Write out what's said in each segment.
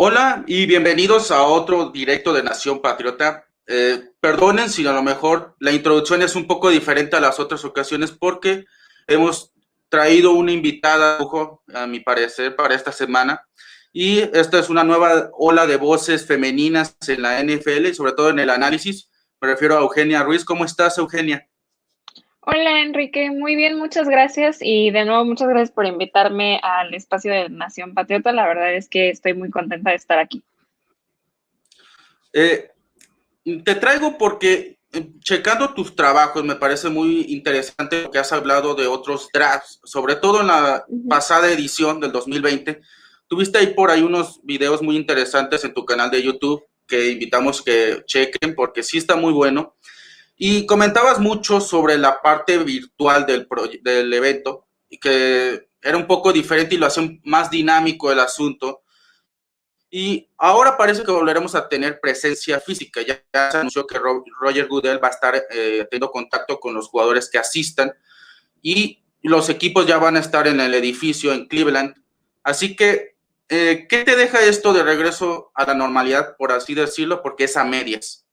Hola y bienvenidos a otro directo de Nación Patriota. Eh, perdonen si a lo mejor la introducción es un poco diferente a las otras ocasiones porque hemos traído una invitada, a mi parecer, para esta semana. Y esta es una nueva ola de voces femeninas en la NFL sobre todo en el análisis. Me refiero a Eugenia Ruiz. ¿Cómo estás, Eugenia? Hola Enrique, muy bien, muchas gracias y de nuevo muchas gracias por invitarme al espacio de Nación Patriota. La verdad es que estoy muy contenta de estar aquí. Eh, te traigo porque eh, checando tus trabajos me parece muy interesante lo que has hablado de otros drafts, sobre todo en la pasada edición del 2020. Tuviste ahí por ahí unos videos muy interesantes en tu canal de YouTube que invitamos que chequen porque sí está muy bueno. Y comentabas mucho sobre la parte virtual del, del evento, y que era un poco diferente y lo hacía más dinámico el asunto. Y ahora parece que volveremos a tener presencia física. Ya, se anunció que Roger Goodell va a estar eh, teniendo contacto con los jugadores que asistan y los equipos ya van a estar en el edificio en Cleveland. Así que, eh, ¿qué te deja esto de regreso a la normalidad, por así decirlo? Porque es a medias.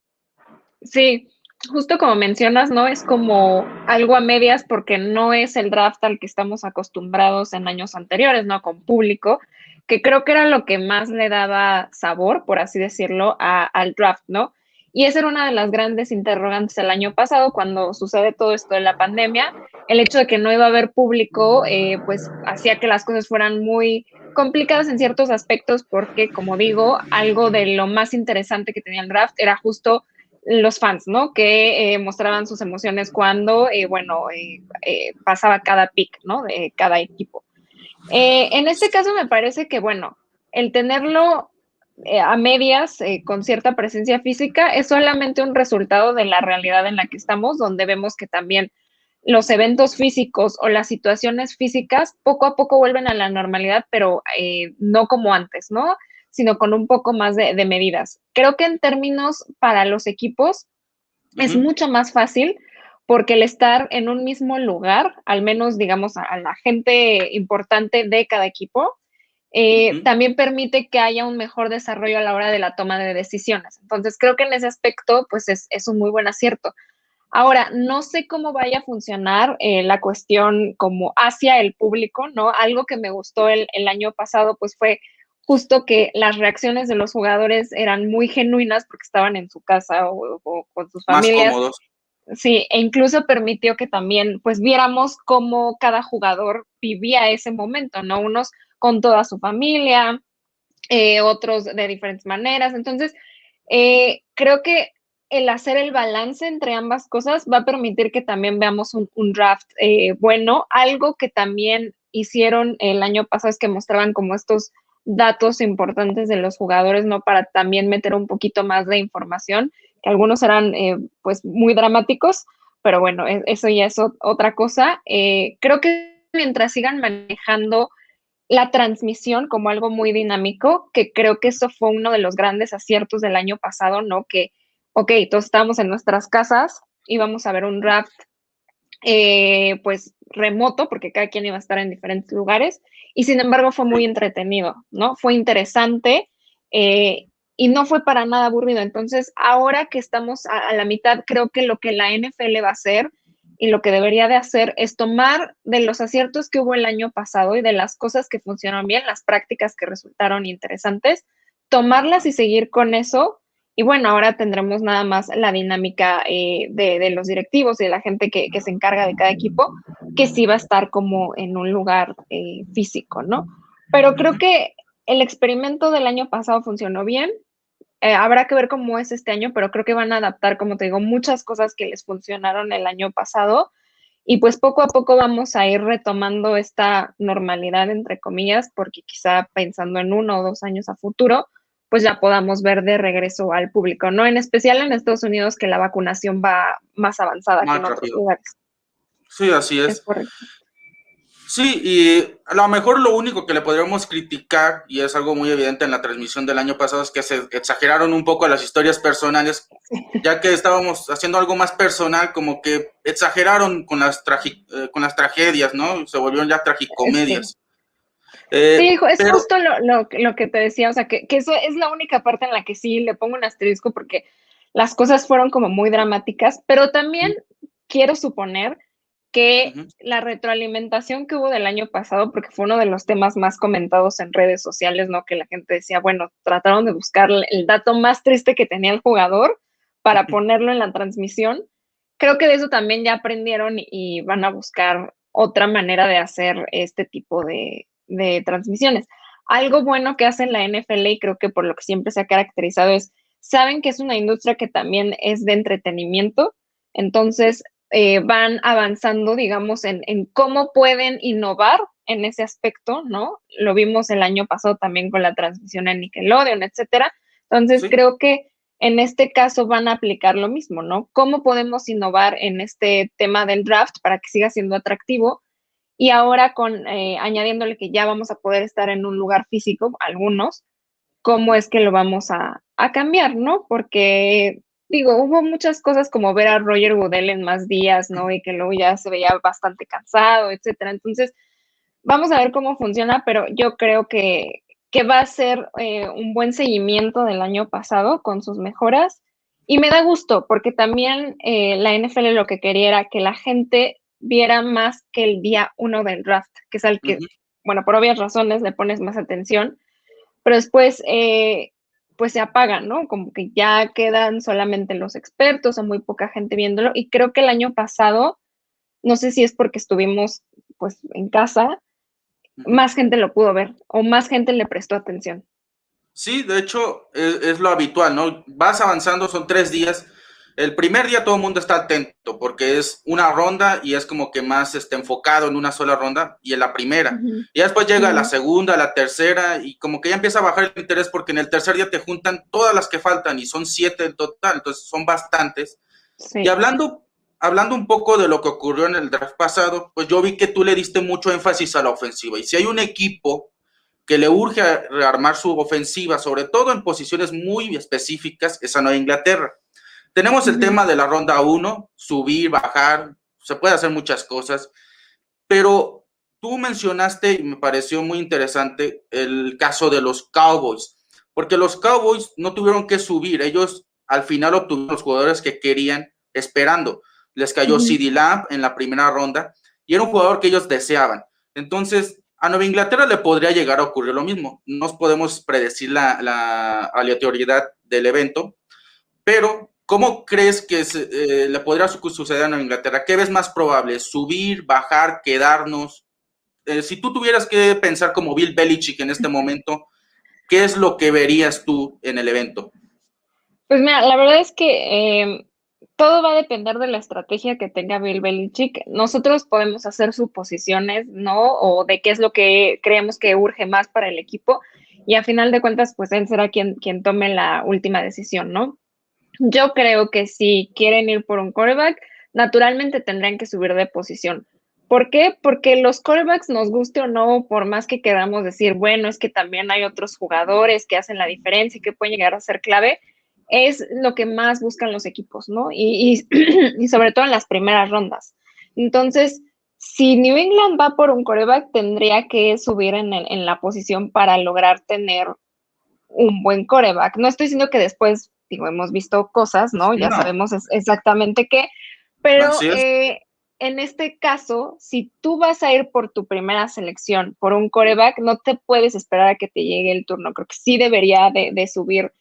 Sí, justo como mencionas, ¿no? Es como algo a medias porque no es el draft al que estamos acostumbrados en años anteriores, ¿no? Con público, que creo que era lo que más le daba sabor, por así decirlo, al draft, ¿no? Y esa era una de las grandes interrogantes el año pasado, cuando sucede todo esto de la pandemia. El hecho de que no iba a haber público, eh, pues hacía que las cosas fueran muy complicadas en ciertos aspectos, porque, como digo, algo de lo más interesante que tenía el draft era justo los fans, ¿no? Que eh, mostraban sus emociones cuando, eh, bueno, eh, pasaba cada pick, ¿no? De cada equipo. en este caso me parece que, bueno, el tenerlo a medias con cierta presencia física es solamente un resultado de la realidad en la que estamos, donde vemos que también los eventos físicos o las situaciones físicas poco a poco vuelven a la normalidad, pero no como antes, ¿no? Sino con un poco más de, medidas. Creo que en términos para los equipos es mucho más fácil porque el estar en un mismo lugar, al menos digamos a, la gente importante de cada equipo, eh, también permite que haya un mejor desarrollo a la hora de la toma de decisiones. Entonces, creo que en ese aspecto, pues es, un muy buen acierto. Ahora, no sé cómo vaya a funcionar eh, la cuestión como hacia el público, ¿no? Algo que me gustó el, el año pasado, pues fue justo que las reacciones de los jugadores eran muy genuinas porque estaban en su casa o, con sus familias. Más cómodos. Sí, e incluso permitió que también pues viéramos cómo cada jugador vivía ese momento, ¿no? Unos con toda su familia, eh, otros de diferentes maneras. Entonces, eh, creo que el hacer el balance entre ambas cosas va a permitir que también veamos un, draft eh, bueno. Algo que también hicieron el año pasado es que mostraban como estos datos importantes de los jugadores, ¿no? Para también meter un poquito más de información, que algunos eran eh, pues muy dramáticos, pero bueno, e-, eso ya es otra cosa. Eh, creo que mientras sigan manejando la transmisión como algo muy dinámico, que creo que eso fue uno de los grandes aciertos del año pasado, ¿no? Que, ok, todos estábamos en nuestras casas, íbamos a ver un draft, eh, pues remoto, porque cada quien iba a estar en diferentes lugares, y sin embargo fue muy entretenido, ¿no? Fue interesante eh, y no fue para nada aburrido. Entonces, ahora que estamos a, la mitad, creo que lo que la NFL va a hacer y lo que debería de hacer es tomar de los aciertos que hubo el año pasado y de las cosas que funcionaron bien, las prácticas que resultaron interesantes, tomarlas y seguir con eso y bueno, ahora tendremos nada más la dinámica eh, de, los directivos y de la gente que, se encarga de cada equipo, que sí va a estar como en un lugar eh, físico, ¿no? Pero creo que el experimento del año pasado funcionó bien. Eh, habrá que ver cómo es este año, pero creo que van a adaptar, como te digo, muchas cosas que les funcionaron el año pasado. Y pues poco a poco vamos a ir retomando esta normalidad, entre comillas, porque quizá pensando en uno o dos años a futuro, pues ya podamos ver de regreso al público, ¿no? En especial en Estados Unidos, que la vacunación va más avanzada que en otros lugares. Sí, así es. Sí, y a lo mejor lo único que le podríamos criticar, y es algo muy evidente en la transmisión del año pasado, es que se exageraron un poco las historias personales, ya que estábamos haciendo algo más personal, como que exageraron con las, eh, con las tragedias, ¿no? Se volvieron ya tragicomedias. Eh, sí, es justo lo, que te decía, o sea, que, eso es la única parte en la que sí le pongo un asterisco porque las cosas fueron como muy dramáticas, pero también quiero suponer que la retroalimentación que hubo del año pasado, porque fue uno de los temas más comentados en redes sociales, ¿no? Que la gente decía, bueno, trataron de buscar el dato más triste que tenía el jugador para ponerlo en la transmisión. Creo que de eso también ya aprendieron y van a buscar otra manera de hacer este tipo de, de transmisiones. Algo bueno que hace la NFL y creo que por lo que siempre se ha caracterizado es, saben que es una industria que también es de entretenimiento, entonces eh, van avanzando, digamos, en, cómo pueden innovar en ese aspecto, ¿no? Lo vimos el año pasado también con la transmisión en Nickelodeon, etcétera. Entonces, creo que en este caso van a aplicar lo mismo, ¿no? ¿Cómo podemos innovar en este tema del draft para que siga siendo atractivo? Y ahora con eh, añadiéndole que ya vamos a poder estar en un lugar físico, algunos, ¿cómo es que lo vamos a, a cambiar, ¿no? Porque digo, hubo muchas cosas como ver a Roger Goodell en más días, ¿no? Y que luego ya se veía bastante cansado, etcétera. Entonces, vamos a ver cómo funciona, pero yo creo que, que va a ser eh, un buen seguimiento del año pasado con sus mejoras. Y me da gusto, porque también eh, la NFL lo que quería era que la gente viera más que el día uno del draft, que es al que, bueno, por obvias razones le pones más atención, pero después eh, pues se apagan, ¿no? Como que ya quedan solamente los expertos o muy poca gente viéndolo. Y creo que el año pasado, no sé si es porque estuvimos pues en casa, más gente lo pudo ver o más gente le prestó atención. Sí, de hecho es, lo habitual, ¿no? Vas avanzando, son tres días el primer día todo el mundo está atento porque es una ronda y es como que más este, enfocado en una sola ronda y en la primera. Y después llega la segunda, la tercera y como que ya empieza a bajar el interés porque en el tercer día te juntan todas las que faltan y son siete en total, entonces son bastantes. Y hablando, hablando un poco de lo que ocurrió en el draft pasado, pues yo vi que tú le diste mucho énfasis a la ofensiva y si hay un equipo que le urge rearmar su ofensiva, sobre todo en posiciones muy específicas, es a Nueva Inglaterra. Tenemos el tema de la ronda 1, subir, bajar, se puede hacer muchas cosas, pero tú mencionaste y me pareció muy interesante el caso de los Cowboys, porque los Cowboys no tuvieron que subir, ellos al final obtuvieron los jugadores que querían esperando. Les cayó CD Lamb en la primera ronda y era un jugador que ellos deseaban. Entonces, a Nueva Inglaterra le podría llegar a ocurrir lo mismo. No podemos predecir la, la aleatoriedad del evento, pero ¿Cómo crees que eh, le podría suceder a Inglaterra? ¿Qué ves más probable? ¿Subir, bajar, quedarnos? Eh, si tú tuvieras que pensar como Bill Belichick en este momento, ¿qué es lo que verías tú en el evento? Pues mira, la verdad es que em, todo va a depender de la estrategia que tenga Bill Belichick. Nosotros podemos hacer suposiciones, ¿no? O de qué es lo que creemos que urge más para el equipo. Y a final de cuentas, pues él será quien, quien tome la última decisión, ¿no? Yo creo que si quieren ir por un quarterback, naturalmente tendrán que subir de posición. ¿Por qué? Porque los quarterbacks, nos guste o no, por más que queramos decir, bueno, es que también hay otros jugadores que hacen la diferencia y que pueden llegar a ser clave, es lo que más buscan los equipos, ¿no? Y, sobre todo en las primeras rondas. Entonces, si New England va por un quarterback, tendría que subir en, en la posición para lograr tener un buen coreback. No estoy diciendo que después digo, hemos visto cosas, ¿no? Ya sabemos exactamente qué, pero eh, en este caso, si tú vas a ir por tu primera selección, por un coreback, no te puedes esperar a que te llegue el turno. Creo que sí debería de, subir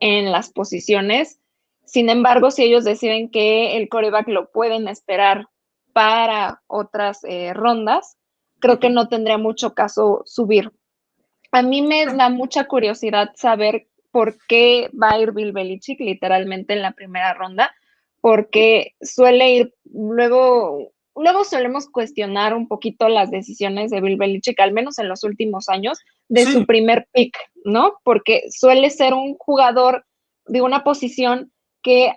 en las posiciones. Sin embargo, si ellos deciden que el coreback lo pueden esperar para otras eh, rondas, creo que no tendría mucho caso subir. A mí me da mucha curiosidad saber por qué va a ir Bill Belichick literalmente en la primera ronda, porque suele ir, luego, luego solemos cuestionar un poquito las decisiones de Bill Belichick, al menos en los últimos años, de su primer pick, ¿no? Porque suele ser un jugador de una posición que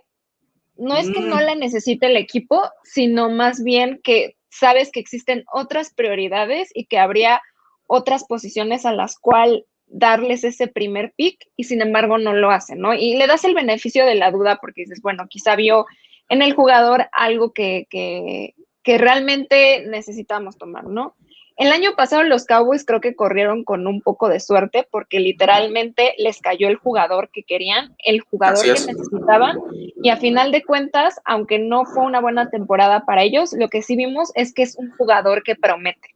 no es que no mm. la necesite el equipo, sino más bien que sabes que existen otras prioridades y que habría otras posiciones a las cuales darles ese primer pick y sin embargo no lo hacen, ¿no? Y le das el beneficio de la duda porque dices, bueno, quizá vio en el jugador algo que, que, realmente necesitamos tomar, ¿no? El año pasado los Cowboys creo que corrieron con un poco de suerte porque literalmente les cayó el jugador que querían, el jugador que necesitaban y a final de cuentas, aunque no fue una buena temporada para ellos, lo que sí vimos es que es un jugador que promete.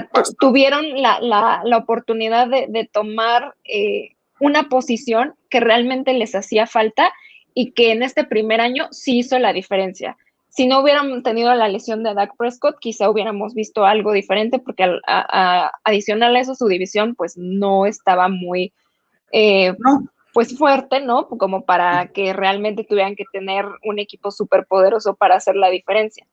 Sea, tuvieron la, la, la, oportunidad de, de tomar eh, una posición que realmente les hacía falta y que en este primer año sí hizo la diferencia si no hubiéramos tenido la lesión de Dak Prescott, quizá hubiéramos visto algo diferente, porque adicional a eso, su división pues no estaba muy eh, pues fuerte, ¿no? Como para que realmente tuvieran que tener un equipo súper poderoso para hacer la diferencia.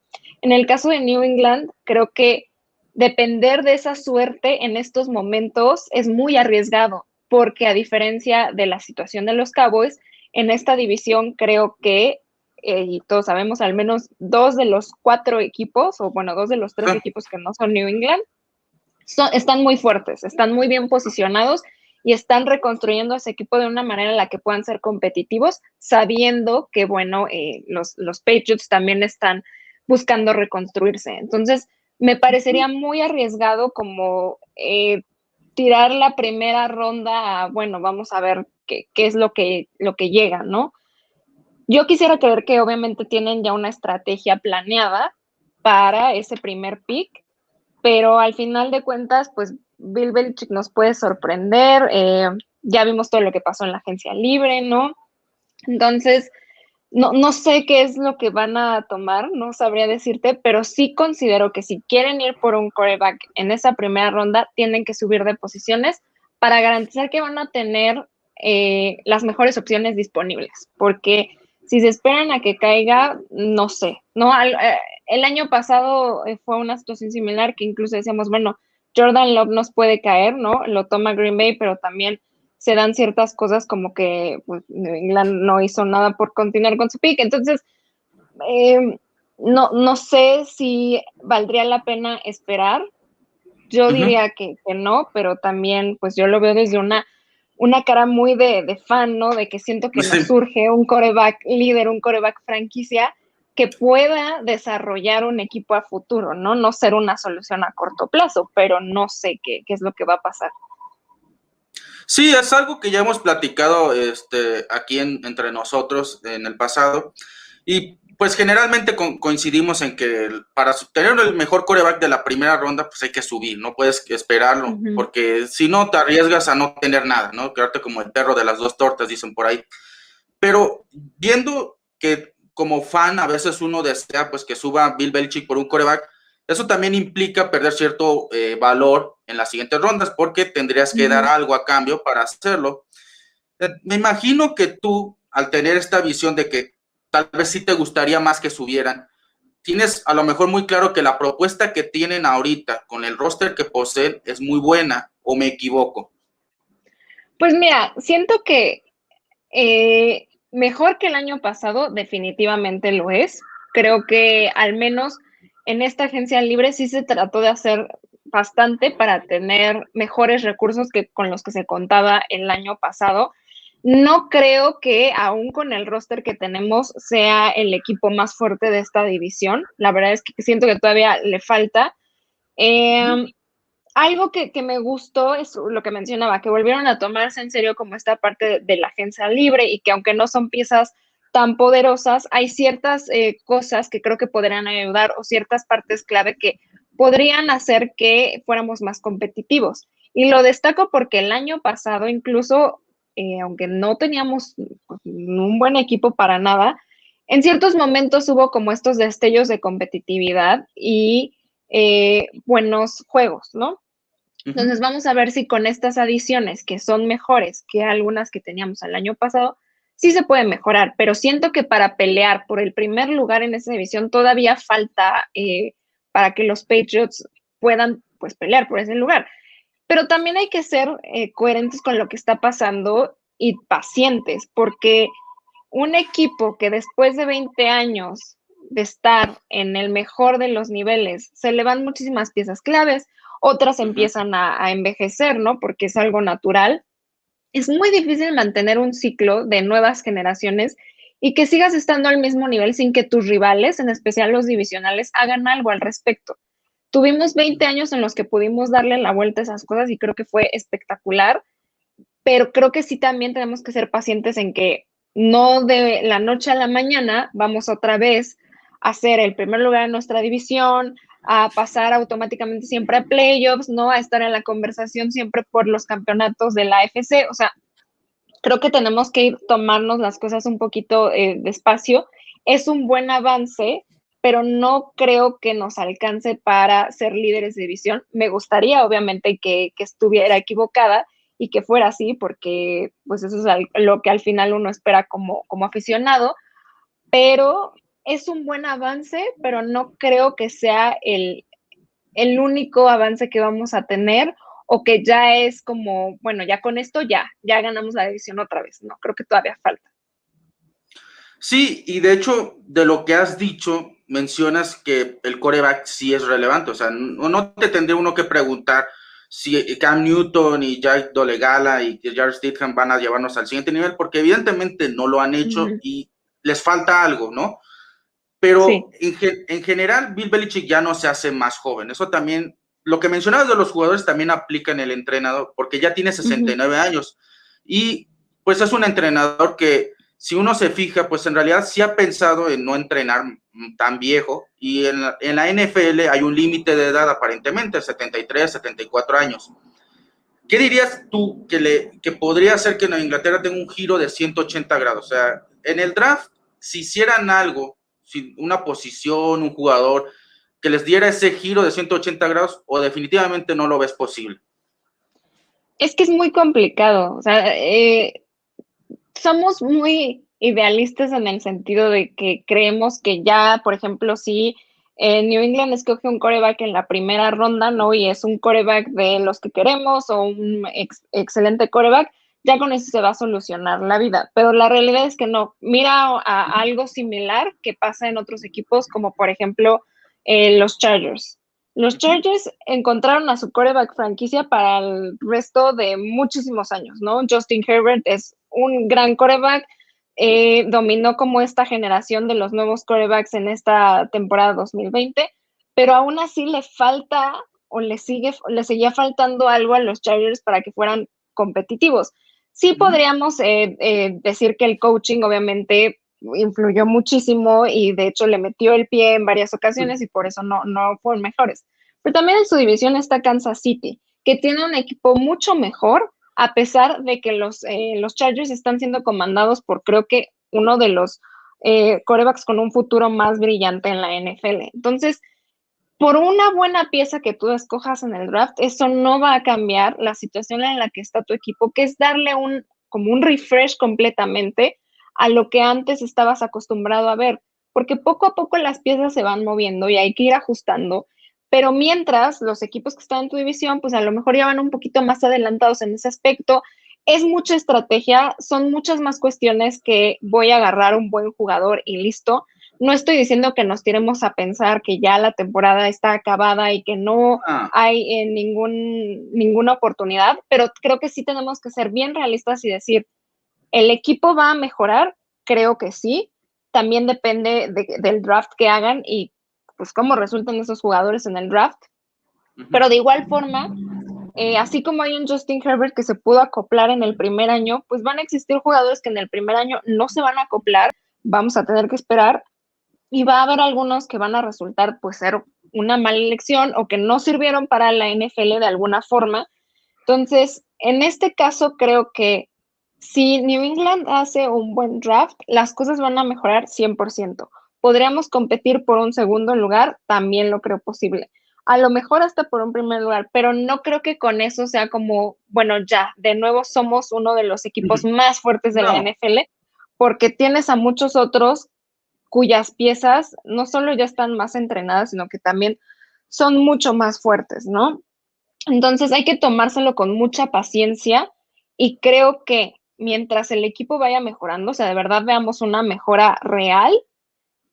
En el caso de New England, creo que depender de esa suerte en estos momentos es muy arriesgado, porque a diferencia de la situación de los Cowboys, en esta división creo que eh, y todos sabemos, al menos dos de los cuatro equipos, o bueno, dos de los tres equipos que no son New England, están muy fuertes, están muy bien posicionados y están reconstruyendo ese equipo de una manera en la que puedan ser competitivos, sabiendo que, bueno, eh, los, los Patriots también están buscando reconstruirse. Entonces, me parecería muy arriesgado como eh, tirar la primera ronda a, bueno, vamos a ver qué, qué es lo que, lo que llega, ¿no? Yo quisiera creer que obviamente tienen ya una estrategia planeada para ese primer pick, pero al final de cuentas, pues Bill Belichick nos puede sorprender. Eh, ya vimos todo lo que pasó en la agencia libre, ¿no? Entonces, no, no sé qué es lo que van a tomar, no sabría decirte, pero sí considero que si quieren ir por un coreback en esa primera ronda, tienen que subir de posiciones para garantizar que van a tener eh, las mejores opciones disponibles, porque si se esperan a que caiga, no sé, ¿no? Eh, el año pasado eh, fue una situación similar que incluso decíamos, bueno, Jordan Love nos puede caer, ¿no? Lo toma Green Bay, pero también se dan ciertas cosas como que pues, England no hizo nada por continuar con su pick. Entonces, em, no, no sé si valdría la pena esperar. Yo diría que, que no, pero también, pues yo lo veo desde una una cara muy de, fan, ¿no? De que siento que nos surge un coreback líder, un coreback franquicia que pueda desarrollar un equipo a futuro, ¿no? No ser una solución a corto plazo, pero no sé qué, qué es lo que va a pasar. Sí, es algo que ya hemos platicado este, aquí entre nosotros en el pasado. Y pues generalmente coincidimos en que para tener el mejor coreback de la primera ronda, pues hay que subir, no puedes esperarlo, porque si no te arriesgas a no tener nada, ¿no? Quedarte como el perro de las dos tortas, dicen por ahí. Pero viendo que como fan a veces uno desea pues que suba Bill Belichick por un coreback, eso también implica perder cierto eh, valor en las siguientes rondas, porque tendrías que dar algo a cambio para hacerlo. Eh, me imagino que tú, al tener esta visión de que tal vez sí te gustaría más que subieran. Tienes a lo mejor muy claro que la propuesta que tienen ahorita con el roster que poseen es muy buena o me equivoco. Pues mira, siento que eh, mejor que el año pasado definitivamente lo es. Creo que al menos en esta agencia libre sí se trató de hacer bastante para tener mejores recursos que con los que se contaba el año pasado. No creo que aún con el roster que tenemos sea el equipo más fuerte de esta división. La verdad es que siento que todavía le falta. Em, algo que, me gustó es lo que mencionaba, que volvieron a tomarse en serio como esta parte de, la agencia libre y que aunque no son piezas tan poderosas, hay ciertas eh, cosas que creo que podrían ayudar o ciertas partes clave que podrían hacer que fuéramos más competitivos. Y lo destaco porque el año pasado incluso eh, aunque no teníamos pues, un buen equipo para nada, en ciertos momentos hubo como estos destellos de competitividad y eh, buenos juegos, ¿no? Entonces vamos a ver si con estas adiciones, que son mejores que algunas que teníamos el año pasado, sí se puede mejorar, pero siento que para pelear por el primer lugar en esa división todavía falta eh, para que los Patriots puedan pues pelear por ese lugar. Pero también hay que ser eh, coherentes con lo que está pasando y pacientes, porque un equipo que después de 20 años de estar en el mejor de los niveles, se le van muchísimas piezas claves, otras empiezan a, a, envejecer, ¿no? Porque es algo natural. Es muy difícil mantener un ciclo de nuevas generaciones y que sigas estando al mismo nivel sin que tus rivales, en especial los divisionales, hagan algo al respecto. tuvimos 20 años en los que pudimos darle la vuelta a esas cosas y creo que fue espectacular, pero creo que sí también tenemos que ser pacientes en que no de la noche a la mañana vamos otra vez a ser el primer lugar en nuestra división, a pasar automáticamente siempre a playoffs, ¿no? A estar en la conversación siempre por los campeonatos de la AFC. O sea, creo que tenemos que ir tomarnos las cosas un poquito eh, despacio. Es un buen avance, pero no creo que nos alcance para ser líderes de división. Me gustaría, obviamente, que, que estuviera equivocada y que fuera así, porque pues eso es lo que al final uno espera como, como aficionado, pero es un buen avance, pero no creo que sea el, el único avance que vamos a tener o que ya es como, bueno, ya con esto ya, ya ganamos la división otra vez. No, creo que todavía falta. Sí, y de hecho, de lo que has dicho, mencionas que el coreback sí es relevante. O sea, no, no te tendría uno que preguntar si Cam Newton y Jack Dolegala y Jared Stidham van a llevarnos al siguiente nivel, porque evidentemente no lo han hecho y les falta algo, ¿no? Pero en, general, Bill Belichick ya no se hace más joven. Eso también, lo que mencionabas de los jugadores también aplica en el entrenador, porque ya tiene 69 años. Y pues es un entrenador que, si uno se fija, pues en realidad sí ha pensado en no entrenar tan viejo. Y en la, en la NFL hay un límite de edad aparentemente, 73, 74 años. ¿Qué dirías tú que, le, que podría hacer que en Inglaterra tenga un giro de 180 grados? O sea, en el draft, si hicieran algo una posición, un jugador que les diera ese giro de 180 grados o definitivamente no lo ves posible? Es que es muy complicado. O sea, eh, somos muy idealistas en el sentido de que creemos que ya, por ejemplo, si New England escoge un coreback en la primera ronda, ¿no? Y es un coreback de los que queremos o un excelente coreback, ya con eso se va a solucionar la vida. Pero la realidad es que no. Mira a, algo similar que pasa en otros equipos, como por ejemplo eh, los Chargers. Los Chargers encontraron a su coreback franquicia para el resto de muchísimos años, ¿no? Justin Herbert es un gran coreback, eh, dominó como esta generación de los nuevos corebacks en esta temporada 2020, pero aún así le falta o le sigue, le seguía faltando algo a los Chargers para que fueran competitivos. Sí podríamos eh, eh, decir que el coaching obviamente influyó muchísimo y de hecho le metió el pie en varias ocasiones y por eso no, no fueron mejores. Pero también en su división está Kansas City, que tiene un equipo mucho mejor, a pesar de que los, eh, los Chargers están siendo comandados por creo que uno de los corebacks con un futuro más brillante en la NFL. Entonces, por una buena pieza que tú escojas en el draft, eso no va a cambiar la situación en la que está tu equipo, que es darle un como un refresh completamente a lo que antes estabas acostumbrado a ver, porque poco a poco las piezas se van moviendo y hay que ir ajustando, pero mientras los equipos que están en tu división, pues a lo mejor ya van un poquito más adelantados en ese aspecto, es mucha estrategia, son muchas más cuestiones que voy a agarrar un buen jugador y listo, no estoy diciendo que nos tiremos a pensar que ya la temporada está acabada y que no ah. hay eh, ningún, ninguna oportunidad, pero creo que sí tenemos que ser bien realistas y decir, ¿el equipo va a mejorar? Creo que sí. También depende del draft que hagan y pues cómo resultan esos jugadores en el draft. Pero de igual forma, eh, así como hay un Justin Herbert que se pudo acoplar en el primer año, pues van a existir jugadores que en el primer año no se van a acoplar. Vamos a tener que esperar y va a haber algunos que van a resultar pues ser una mala elección o que no sirvieron para la NFL de alguna forma. Entonces, en este caso creo que si New England hace un buen draft, las cosas van a mejorar 100%. Podríamos competir por un segundo lugar, también lo creo posible. A lo mejor hasta por un primer lugar, pero no creo que con eso sea como, bueno, ya, de nuevo somos uno de los equipos más fuertes de la NFL, porque tienes a muchos otros cuyas piezas no solo ya están más entrenadas, sino que también son mucho más fuertes, ¿no? Entonces hay que tomárselo con mucha paciencia y creo que mientras el equipo vaya mejorando, o sea, de verdad veamos una mejora real,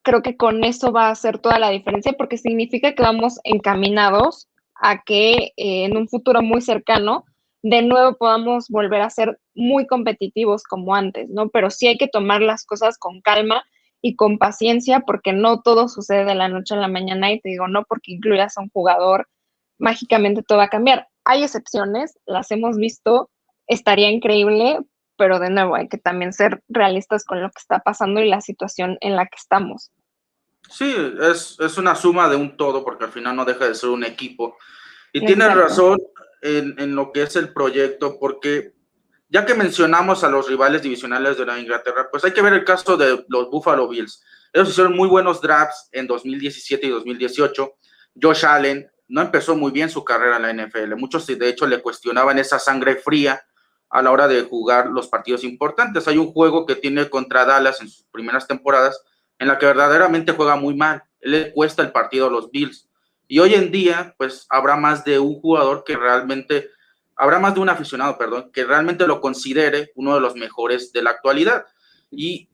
creo que con eso va a hacer toda la diferencia porque significa que vamos encaminados a que eh, en un futuro muy cercano de nuevo podamos volver a ser muy competitivos como antes, ¿no? Pero sí hay que tomar las cosas con calma y con paciencia, porque no todo sucede de la noche a la mañana y te digo, no porque incluyas a un jugador, mágicamente todo va a cambiar. Hay excepciones, las hemos visto, estaría increíble, pero de nuevo hay que también ser realistas con lo que está pasando y la situación en la que estamos. Sí, es, es una suma de un todo, porque al final no deja de ser un equipo. Y tienes razón en, en, lo que es el proyecto, porque ya que mencionamos a los rivales divisionales de la Inglaterra, pues hay que ver el caso de los Buffalo Bills. Ellos hicieron muy buenos drafts en 2017 y 2018. Josh Allen no empezó muy bien su carrera en la NFL. Muchos, de hecho, le cuestionaban esa sangre fría a la hora de jugar los partidos importantes. Hay un juego que tiene contra Dallas en sus primeras temporadas en la que verdaderamente juega muy mal. Le cuesta el partido a los Bills. Y hoy en día, pues habrá más de un jugador que realmente habrá más de un aficionado, perdón, que realmente lo considere uno de los mejores de la actualidad. Y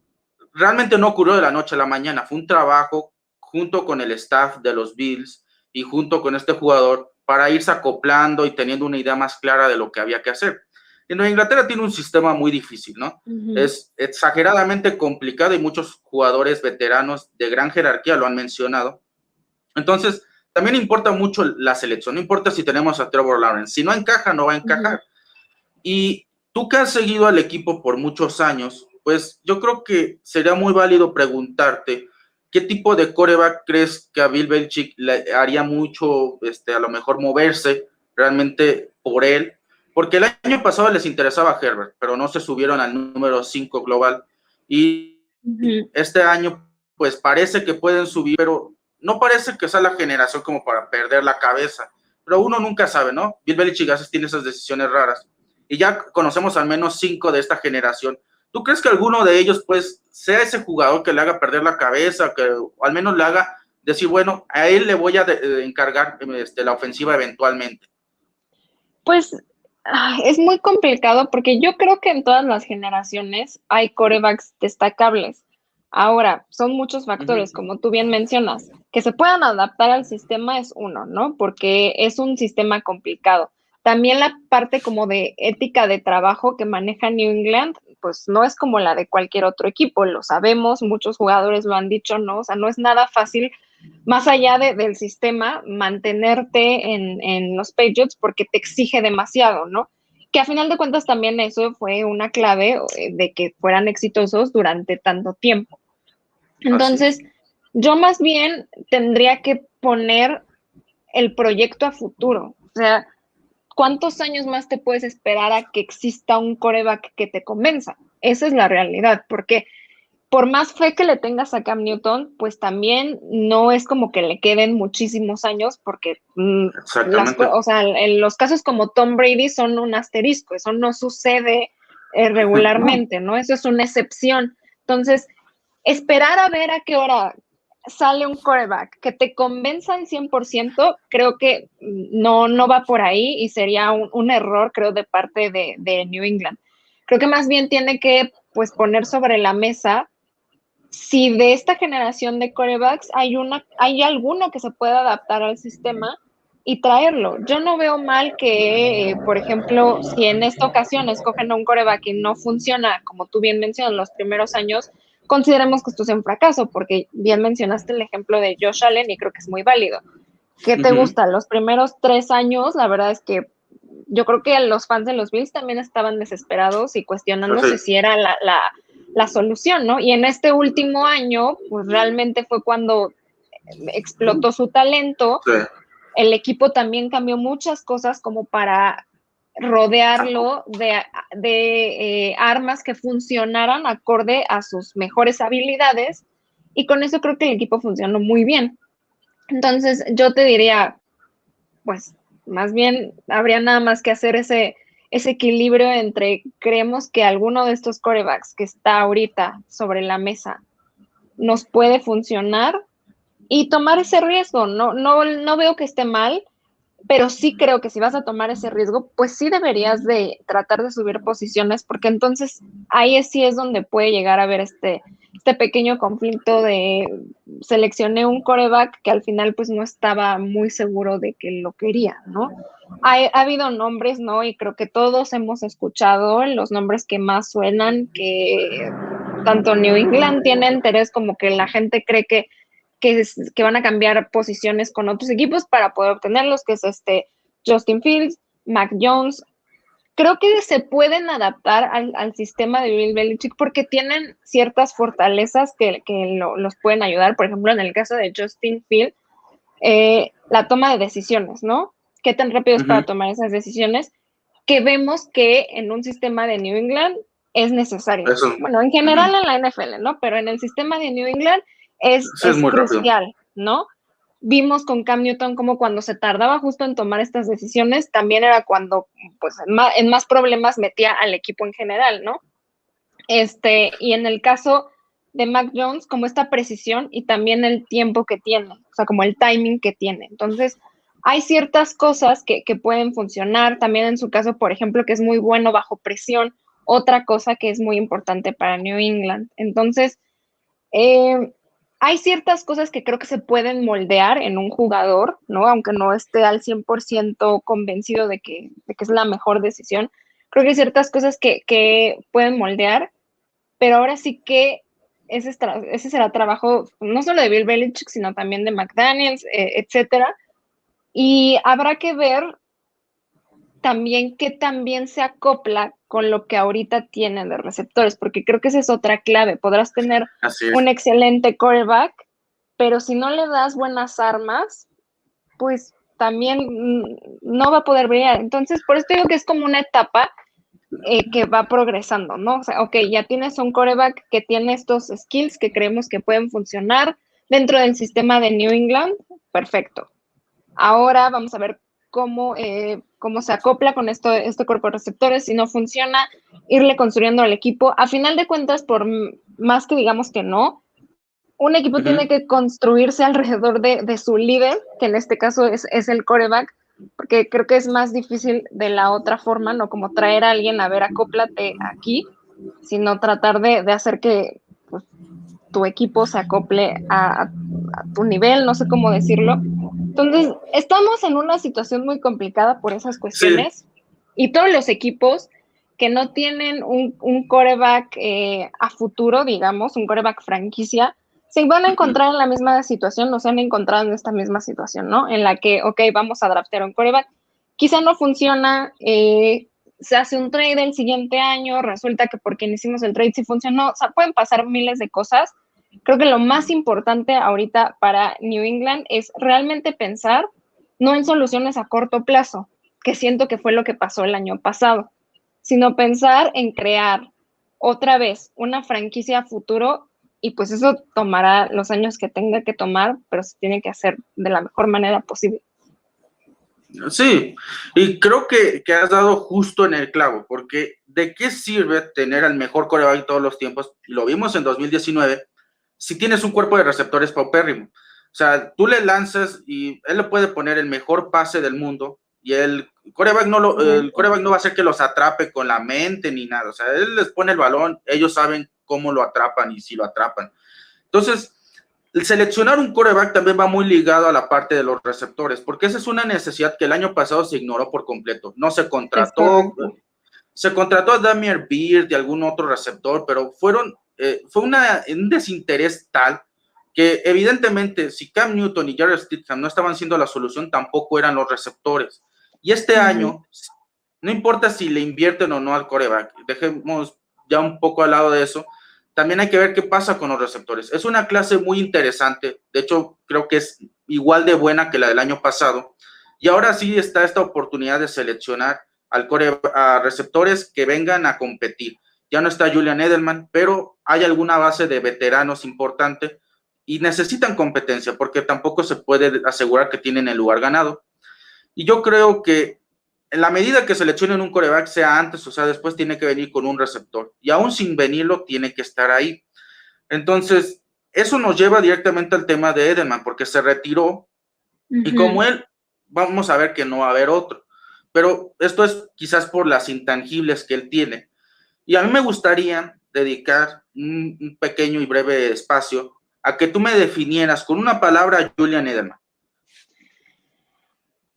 realmente no ocurrió de la noche a la mañana, fue un trabajo junto con el staff de los Bills y junto con este jugador para irse acoplando y teniendo una idea más clara de lo que había que hacer. En Inglaterra tiene un sistema muy difícil, ¿no? Es exageradamente complicado y muchos jugadores veteranos de gran jerarquía lo han mencionado. Entonces, también importa mucho la selección, no importa si tenemos a Trevor Lawrence, si no encaja, no va a encajar. Y tú que has seguido al equipo por muchos años, pues yo creo que sería muy válido preguntarte qué tipo de coreback crees que a Bill Belichick le haría mucho, este, a lo mejor moverse realmente por él, porque el año pasado les interesaba Herbert, pero no se subieron al número 5 global. Y este año pues parece que pueden subir, pero no parece que sea la generación como para perder la cabeza, pero uno nunca sabe, ¿no? Bill Belichick a tiene esas decisiones raras. Y ya conocemos al menos cinco de esta generación. ¿Tú crees que alguno de ellos, pues, sea ese jugador que le haga perder la cabeza, que al menos le haga decir, bueno, a él le voy a encargar este, la ofensiva eventualmente? Pues es muy complicado porque yo creo que en todas las generaciones hay corebacks destacables. Ahora, son muchos factores, como tú bien mencionas, que se puedan adaptar al sistema es uno, ¿no? Porque es un sistema complicado. También la parte como de ética de trabajo que maneja New England, pues no es como la de cualquier otro equipo, lo sabemos, muchos jugadores lo han dicho, ¿no? O sea, no es nada fácil, más allá del sistema, mantenerte en, en los Patriots porque te exige demasiado, ¿no? que a final de cuentas también eso fue una clave eh, de que fueran exitosos durante tanto tiempo. Entonces, yo más bien tendría que poner el proyecto a futuro. O sea, ¿cuántos años más te puedes esperar a que exista un coreback que te convenza? Esa es la realidad, porque por más fe que le tengas a Cam Newton, pues también no es como que le queden muchísimos años, porque mm, o sea, en los casos como Tom Brady son un asterisco, eso no sucede eh, regularmente, ¿no? Eso es una excepción. Entonces, esperar a ver a qué hora sale un quarterback que te convenza al 100%, creo que no, no va por ahí y sería un, error, creo, de parte de, de, New England. Creo que más bien tiene que pues, poner sobre la mesa si de esta generación de quarterbacks hay, una, hay alguno que se pueda adaptar al sistema y traerlo. Yo no veo mal que, eh, por ejemplo, si en esta ocasión escogen a un coreback y no funciona, como tú bien mencionas, los primeros años, consideremos que esto sea un fracaso, porque bien mencionaste el ejemplo de Josh Allen y creo que es muy válido. ¿Qué te gusta? Los primeros tres años, la verdad es que yo creo que los fans de los Bills también estaban desesperados y cuestionándose si era la, la, la, solución, ¿no? Y en este último año, pues realmente fue cuando explotó su talento. El equipo también cambió muchas cosas como para rodearlo de, eh, armas que funcionaran acorde a sus mejores habilidades y con eso creo que el equipo funcionó muy bien. Entonces yo te diría, pues más bien habría nada más que hacer ese, ese equilibrio entre creemos que alguno de estos corebacks que está ahorita sobre la mesa nos puede funcionar y tomar ese riesgo. No, no, no veo que esté mal pero sí creo que si vas a tomar ese riesgo, pues sí deberías de tratar de subir posiciones, porque entonces ahí sí es donde puede llegar a haber este, este pequeño conflicto de seleccioné un coreback que al final pues no estaba muy seguro de que lo quería, ¿no? Ha, ha habido nombres, ¿no? Y creo que todos hemos escuchado los nombres que más suenan, que tanto New England tiene interés como que la gente cree que, que, que van a cambiar posiciones con otros equipos para poder obtenerlos, que es este Justin Fields, Mac Jones. Creo que se pueden adaptar al, sistema de Bill Belichick porque tienen ciertas fortalezas que, que los pueden ayudar. Por ejemplo, en el caso de Justin Fields, eh, la toma de decisiones, ¿no? ¿Qué tan rápido es para tomar esas decisiones? Que vemos que en un sistema de New England es necesario. Bueno, en general en la NFL, ¿no? Pero en el sistema de New England es, crucial, ¿no? Vimos con Cam Newton como cuando se tardaba justo en tomar estas decisiones, también era cuando, pues, en más, problemas metía al equipo en general, ¿no? Este, y en el caso de Mac Jones, como esta precisión y también el tiempo que tiene, o sea, como el timing que tiene. Entonces, hay ciertas cosas que, que pueden funcionar, también en su caso, por ejemplo, que es muy bueno bajo presión, otra cosa que es muy importante para New England. Entonces, eh, hay ciertas cosas que creo que se pueden moldear en un jugador, ¿no? Aunque no esté al 100% convencido de que, de que, es la mejor decisión. Creo que hay ciertas cosas que, que pueden moldear, pero ahora sí que ese, ese, será trabajo no solo de Bill Belichick, sino también de McDaniels, eh, etcétera. Y habrá que ver también que también se acopla con lo que ahorita tienen de receptores, porque creo que esa es otra clave. Podrás tener un excelente coreback, pero si no le das buenas armas, pues también no va a poder brillar. Entonces, por esto digo que es como una etapa eh, que va progresando, ¿no? O sea, ok, ya tienes un coreback que tiene estos skills que creemos que pueden funcionar dentro del sistema de New England, perfecto. Ahora vamos a ver cómo, eh, cómo se acopla con esto, este cuerpo de receptores, si no funciona, irle construyendo al equipo. A final de cuentas, por más que digamos que no, un equipo tiene que construirse alrededor de, su líder, que en este caso es, el coreback, porque creo que es más difícil de la otra forma, no como traer a alguien a ver, acóplate aquí, sino tratar de, hacer que pues, tu equipo se acople a, tu nivel, no sé cómo decirlo, entonces, estamos en una situación muy complicada por esas cuestiones y todos los equipos que no tienen un, un coreback eh, a futuro, digamos, un coreback franquicia, se van a encontrar en la misma situación, nos han encontrado en esta misma situación, ¿no? En la que, ok, vamos a draftear un coreback, quizá no funciona, eh, se hace un trade el siguiente año, resulta que porque hicimos el trade sí funcionó, o sea, pueden pasar miles de cosas Creo que lo más importante ahorita para New England es realmente pensar no en soluciones a corto plazo, que siento que fue lo que pasó el año pasado, sino pensar en crear otra vez una franquicia futuro y pues eso tomará los años que tenga que tomar, pero se tiene que hacer de la mejor manera posible. Sí, y creo que, que, has dado justo en el clavo, porque ¿de qué sirve tener al mejor coreback todos los tiempos? Lo vimos en 2019, si tienes un cuerpo de receptores paupérrimo. O sea, tú le lanzas y él le puede poner el mejor pase del mundo y el coreback no, lo, el coreback no va a hacer que los atrape con la mente ni nada. O sea, él les pone el balón, ellos saben cómo lo atrapan y si lo atrapan. Entonces, el seleccionar un coreback también va muy ligado a la parte de los receptores, porque esa es una necesidad que el año pasado se ignoró por completo. No se contrató, se contrató a Damier Beard y algún otro receptor, pero fueron eh, fue una, un desinterés tal que evidentemente si Cam Newton y Jared Stidham no estaban siendo la solución, tampoco eran los receptores. Y este año, no importa si le invierten o no al coreback, dejemos ya un poco al lado de eso, también hay que ver qué pasa con los receptores. Es una clase muy interesante, de hecho creo que es igual de buena que la del año pasado. Y ahora sí está esta oportunidad de seleccionar al core, a receptores que vengan a competir. Ya no está Julian Edelman, pero hay alguna base de veteranos importante y necesitan competencia porque tampoco se puede asegurar que tienen el lugar ganado. Y yo creo que en la medida que seleccionen un coreback, sea antes o sea después, tiene que venir con un receptor. Y aún sin venirlo, tiene que estar ahí. Entonces, eso nos lleva directamente al tema de Edelman, porque se retiró y como él, vamos a ver que no va a haber otro. Pero esto es quizás por las intangibles que él tiene. Y a mí me gustaría dedicar un, pequeño y breve espacio a que tú me definieras con una palabra Julian Edelman.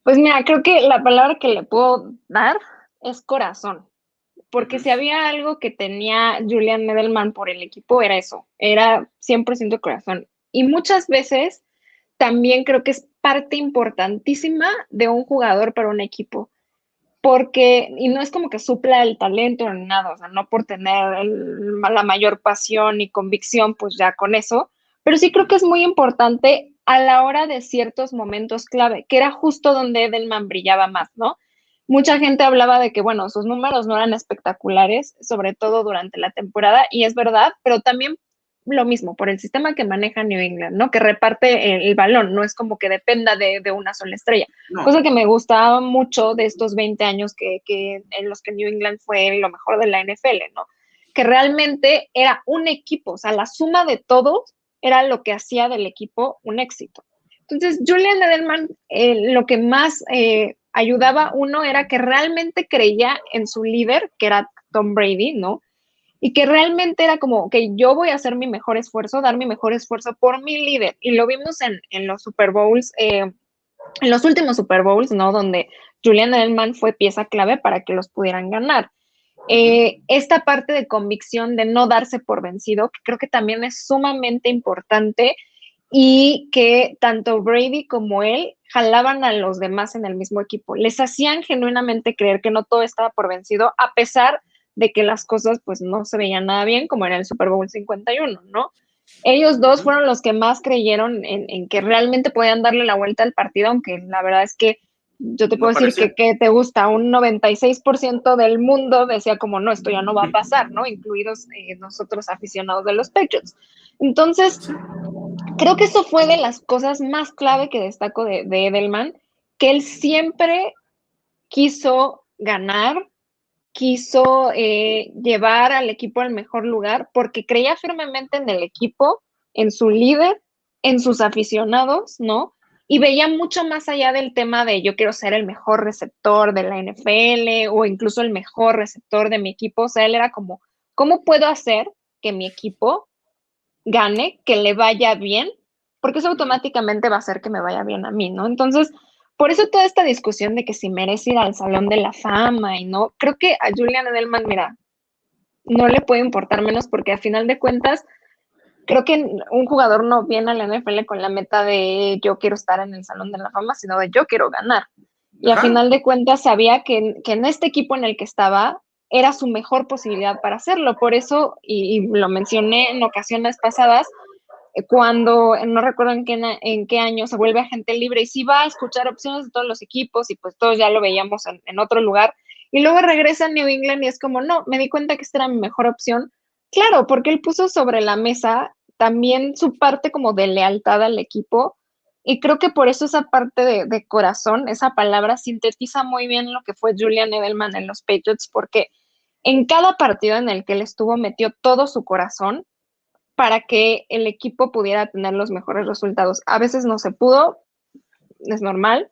Pues mira, creo que la palabra que le puedo dar es corazón. porque si había algo que tenía Julian Edelman por el equipo, era eso, era 100% corazón. Y muchas veces también creo que es parte importantísima de un jugador para un equipo porque, y no es como que supla el talento ni nada, o sea, no por tener la mayor pasión y convicción, pues ya con eso, pero sí creo que es muy importante a la hora de ciertos momentos clave, que era justo donde Edelman brillaba más, ¿no? Mucha gente hablaba de que, bueno, sus números no eran espectaculares, sobre todo durante la temporada, y es verdad, pero también lo mismo, por el sistema que maneja New England, ¿no? Que reparte el, balón, no es como que dependa de, una sola estrella. Cosa que me gustaba mucho de estos 20 años que, en los que New England fue lo mejor de la NFL, ¿no? Que realmente era un equipo, o sea, la suma de todos era lo que hacía del equipo un éxito. Entonces, Julian Edelman, eh, lo que más eh, ayudaba uno era que realmente creía en su líder, que era Tom Brady, ¿no? Y que realmente era como que yo voy a hacer mi mejor esfuerzo, dar mi mejor esfuerzo por mi líder. Y lo vimos en, en los Super Bowls, eh, en los últimos Super Bowls, ¿no? Donde Julian Edelman fue pieza clave para que los pudieran ganar. Eh, esta parte de convicción de no darse por vencido, que creo que también es sumamente importante y que tanto Brady como él jalaban a los demás en el mismo equipo. Les hacían genuinamente creer que no todo estaba por vencido, a pesar de que las cosas pues no se veían nada bien, como era el Super Bowl 51, ¿no? Ellos dos fueron los que más creyeron en, que realmente podían darle la vuelta al partido, aunque la verdad es que yo te puedo decir que, te gusta, un 96% del mundo decía como, no, esto ya no va a pasar, ¿no? Incluidos eh, nosotros aficionados de los Patriots. Entonces, creo que eso fue de las cosas más clave que destaco de, de Edelman, que él siempre quiso ganar, quiso eh, llevar al equipo al mejor lugar porque creía firmemente en el equipo, en su líder, en sus aficionados, ¿no? Y veía mucho más allá del tema de yo quiero ser el mejor receptor de la NFL o incluso el mejor receptor de mi equipo. O sea, él era como, ¿cómo puedo hacer que mi equipo gane, que le vaya bien? Porque eso automáticamente va a hacer que me vaya bien a mí, ¿no? Entonces, por eso toda esta discusión de que si merece ir al Salón de la Fama y no, creo que a Julian Edelman, mira, no le puede importar menos porque a final de cuentas, creo que un jugador no viene a la NFL con la meta de yo quiero estar en el Salón de la Fama, sino de yo quiero ganar. Y a final de cuentas sabía que, en este equipo en el que estaba era su mejor posibilidad para hacerlo. Por eso, y lo mencioné en ocasiones pasadas, cuando, no recuerdo en qué, en qué año, se vuelve agente libre y sí va a escuchar opciones de todos los equipos y pues todos ya lo veíamos en, otro lugar. Y luego regresa a New England y es como, no, me di cuenta que esta era mi mejor opción. Claro, porque él puso sobre la mesa también su parte como de lealtad al equipo y creo que por eso esa parte de, de corazón, esa palabra sintetiza muy bien lo que fue Julian Edelman en los Patriots porque en cada partido en el que él estuvo metió todo su corazón para que el equipo pudiera tener los mejores resultados. A veces no se pudo, es normal,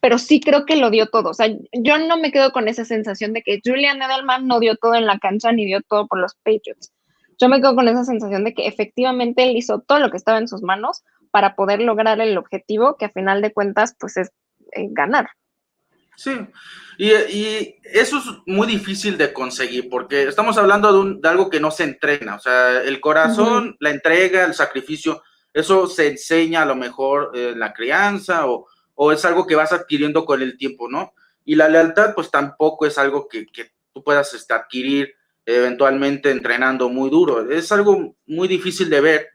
pero sí creo que lo dio todo. O sea, yo no me quedo con esa sensación de que Julian Edelman no dio todo en la cancha ni dio todo por los Patriots. Yo me quedo con esa sensación de que efectivamente él hizo todo lo que estaba en sus manos para poder lograr el objetivo que a final de cuentas pues es eh, ganar. Sí, y, eso es muy difícil de conseguir porque estamos hablando de, algo que no se entrena, o sea, el corazón, la entrega, el sacrificio, eso se enseña a lo mejor en la crianza o, es algo que vas adquiriendo con el tiempo, ¿no? Y la lealtad pues tampoco es algo que, tú puedas este, adquirir eventualmente entrenando muy duro, es algo muy difícil de ver.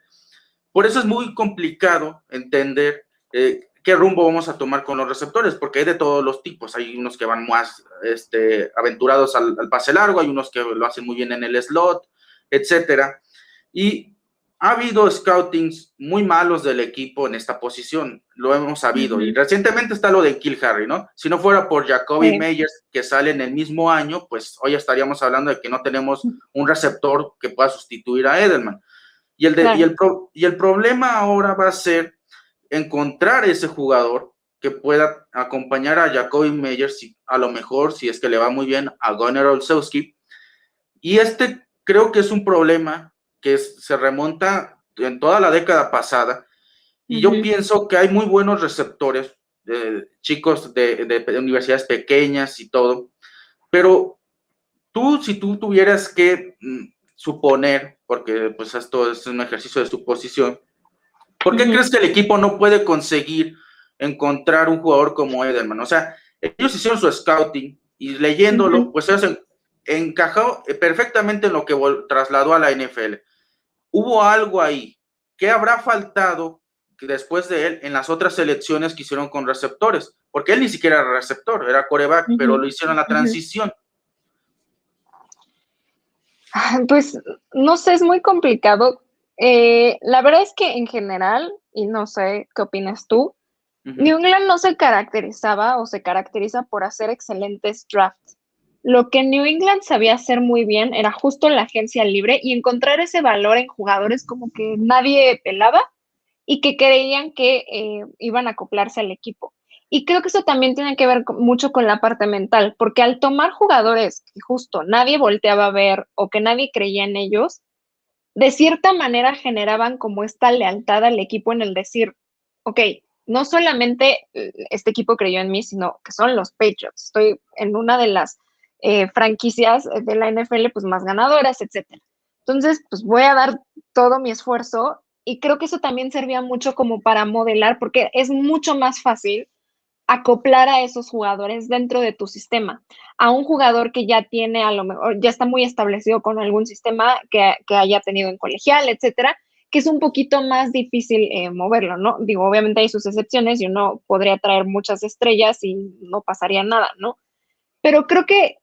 Por eso es muy complicado entender eh, qué rumbo vamos a tomar con los receptores, porque hay de todos los tipos. Hay unos que van más este, aventurados al, pase largo, hay unos que lo hacen muy bien en el slot, etcétera. Y ha habido scoutings muy malos del equipo en esta posición, lo hemos sabido. Y recientemente está lo de Kill Harry, ¿no? Si no fuera por Jacoby Meyers, que sale en el mismo año, pues hoy estaríamos hablando de que no tenemos un receptor que pueda sustituir a Edelman. Y el, y el, y el problema ahora va a ser encontrar ese jugador que pueda acompañar a Jacoby Meyers, a lo mejor, si es que le va muy bien, a Gunnar Olszewski. Y este creo que es un problema que se remonta en toda la década pasada. Y yo pienso que hay muy buenos receptores, chicos de, universidades pequeñas y todo, pero tú, si tú tuvieras que mm, suponer, porque pues esto es un ejercicio de suposición, ¿por qué crees que el equipo no puede conseguir encontrar un jugador como Edelman? O sea, ellos hicieron su scouting y leyéndolo, pues ellos encajó perfectamente en lo que trasladó a la NFL. Hubo algo ahí. ¿Qué habrá faltado después de él en las otras selecciones que hicieron con receptores? Porque él ni siquiera era receptor, era coreback, pero lo hicieron la transición. Pues no sé, es muy complicado. Eh, la verdad es que en general, y no sé qué opinas tú, New England no se caracterizaba o se caracteriza por hacer excelentes drafts. Lo que New England sabía hacer muy bien era justo la agencia libre y encontrar ese valor en jugadores como que nadie pelaba y que creían que eh, iban a acoplarse al equipo. Y creo que eso también tiene que ver mucho con la parte mental, porque al tomar jugadores que justo nadie volteaba a ver o que nadie creía en ellos, de cierta manera generaban como esta lealtad al equipo en el decir, ok, no solamente eh, este equipo creyó en mí, sino que son los Patriots. Estoy en una de las eh, franquicias de la NFL pues más ganadoras, etcétera. Entonces, pues voy a dar todo mi esfuerzo y creo que eso también servía mucho como para modelar, porque es mucho más fácil acoplar a esos jugadores dentro de tu sistema. A un jugador que ya tiene, a lo mejor, ya está muy establecido con algún sistema que, haya tenido en colegial, etcétera, que es un poquito más difícil eh, moverlo, ¿no? Digo, obviamente hay sus excepciones y uno podría traer muchas estrellas y no pasaría nada, ¿no? Pero creo que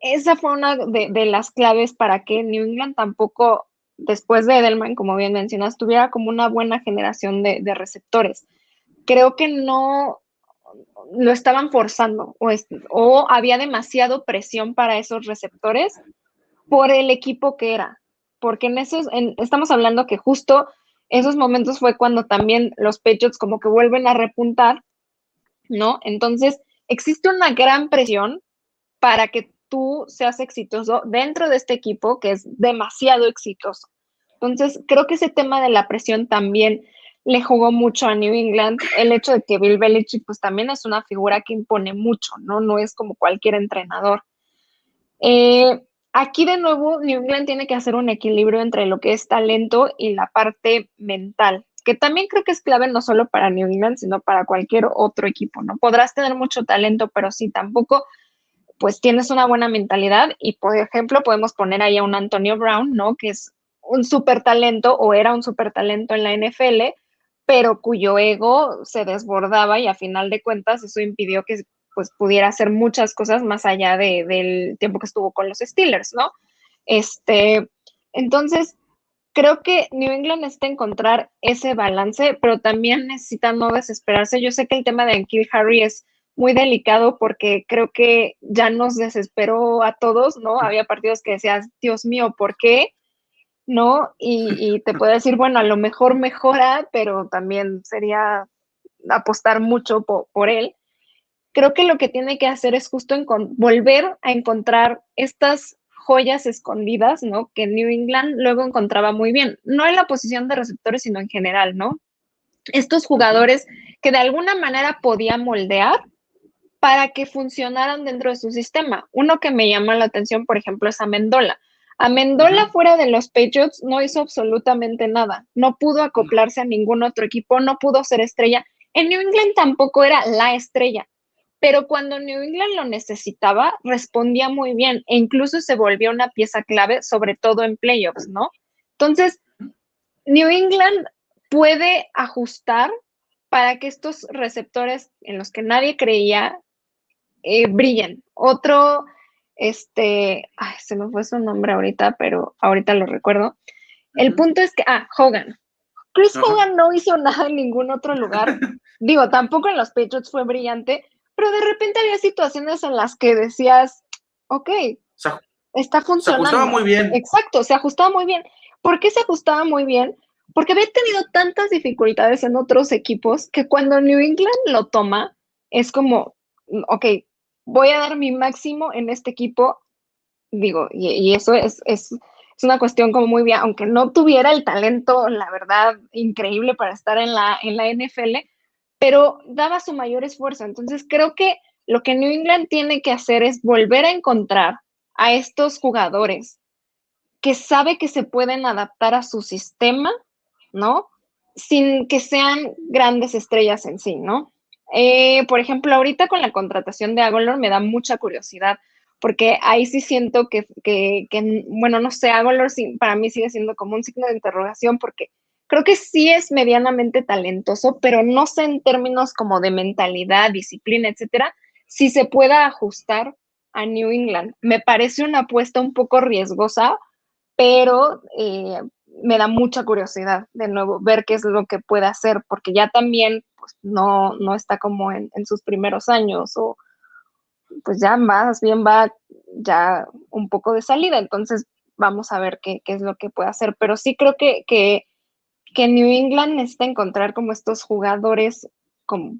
esa fue una de, las claves para que New England tampoco, después de Edelman, como bien mencionas, tuviera como una buena generación de receptores. Creo que no, lo estaban forzando o, había demasiado presión para esos receptores por el equipo que era. Porque en esos, estamos hablando que justo esos momentos fue cuando también los Patriots como que vuelven a repuntar, ¿no? Entonces, existe una gran presión para que tú seas exitoso dentro de este equipo que es demasiado exitoso. Entonces, creo que ese tema de la presión también le jugó mucho a New England el hecho de que Bill Belichick pues también es una figura que impone mucho, ¿no? No es como cualquier entrenador. Eh, aquí de nuevo New England tiene que hacer un equilibrio entre lo que es talento y la parte mental, que también creo que es clave no solo para New England, sino para cualquier otro equipo, ¿no? Podrás tener mucho talento, pero si tampoco pues tienes una buena mentalidad y por ejemplo podemos poner ahí a un Antonio Brown, ¿no? Que es un súper talento o era un súper talento en la NFL, pero cuyo ego se desbordaba y a final de cuentas eso impidió que pues pudiera hacer muchas cosas más allá de, del tiempo que estuvo con los Steelers, ¿no? Este, entonces, creo que New England necesita encontrar ese balance, pero también necesita no desesperarse. Yo sé que el tema de Kill Harry es muy delicado porque creo que ya nos desesperó a todos, ¿no? Había partidos que decías, Dios mío, ¿por qué? ¿No? Y, te puede decir, bueno, a lo mejor mejora, pero también sería apostar mucho por, él. Creo que lo que tiene que hacer es justo volver a encontrar estas joyas escondidas, ¿no? Que New England luego encontraba muy bien, no en la posición de receptores, sino en general, ¿no? Estos jugadores que de alguna manera podía moldear para que funcionaran dentro de su sistema. Uno que me llama la atención, por ejemplo, es Amendola. Amendola fuera de los Patriots no hizo absolutamente nada. No pudo acoplarse a ningún otro equipo, no pudo ser estrella. En New England tampoco era la estrella, pero cuando New England lo necesitaba, respondía muy bien e incluso se volvió una pieza clave, sobre todo en playoffs, ¿no? Entonces, New England puede ajustar para que estos receptores en los que nadie creía eh, brillen. Otro este, ay, se me fue su nombre ahorita, pero ahorita lo recuerdo. El punto es que, ah, Hogan. Chris Hogan no hizo nada en ningún otro lugar. Digo, tampoco en los Patriots fue brillante, pero de repente había situaciones en las que decías, ok, está funcionando. Se ajustaba muy bien. Exacto, se ajustaba muy bien. ¿Por qué se ajustaba muy bien? Porque había tenido tantas dificultades en otros equipos que cuando New England lo toma, es como, ok, voy a dar mi máximo en este equipo, digo, y, eso es, es, una cuestión como muy bien, aunque no tuviera el talento, la verdad, increíble para estar en la, en la NFL, pero daba su mayor esfuerzo. Entonces creo que lo que New England tiene que hacer es volver a encontrar a estos jugadores que sabe que se pueden adaptar a su sistema, ¿no? Sin que sean grandes estrellas en sí, ¿no? Eh, por ejemplo, ahorita con la contratación de Agolor me da mucha curiosidad, porque ahí sí siento que, bueno, no sé, Agolor para mí sigue siendo como un signo de interrogación, porque creo que sí es medianamente talentoso, pero no sé en términos como de mentalidad, disciplina, etcétera, si se pueda ajustar a New England. Me parece una apuesta un poco riesgosa, pero eh, me da mucha curiosidad de nuevo ver qué es lo que puede hacer, porque ya también pues, no, no está como en, sus primeros años o pues ya más bien va ya un poco de salida, entonces vamos a ver qué, es lo que puede hacer, pero sí creo que, que, que New England necesita encontrar como estos jugadores como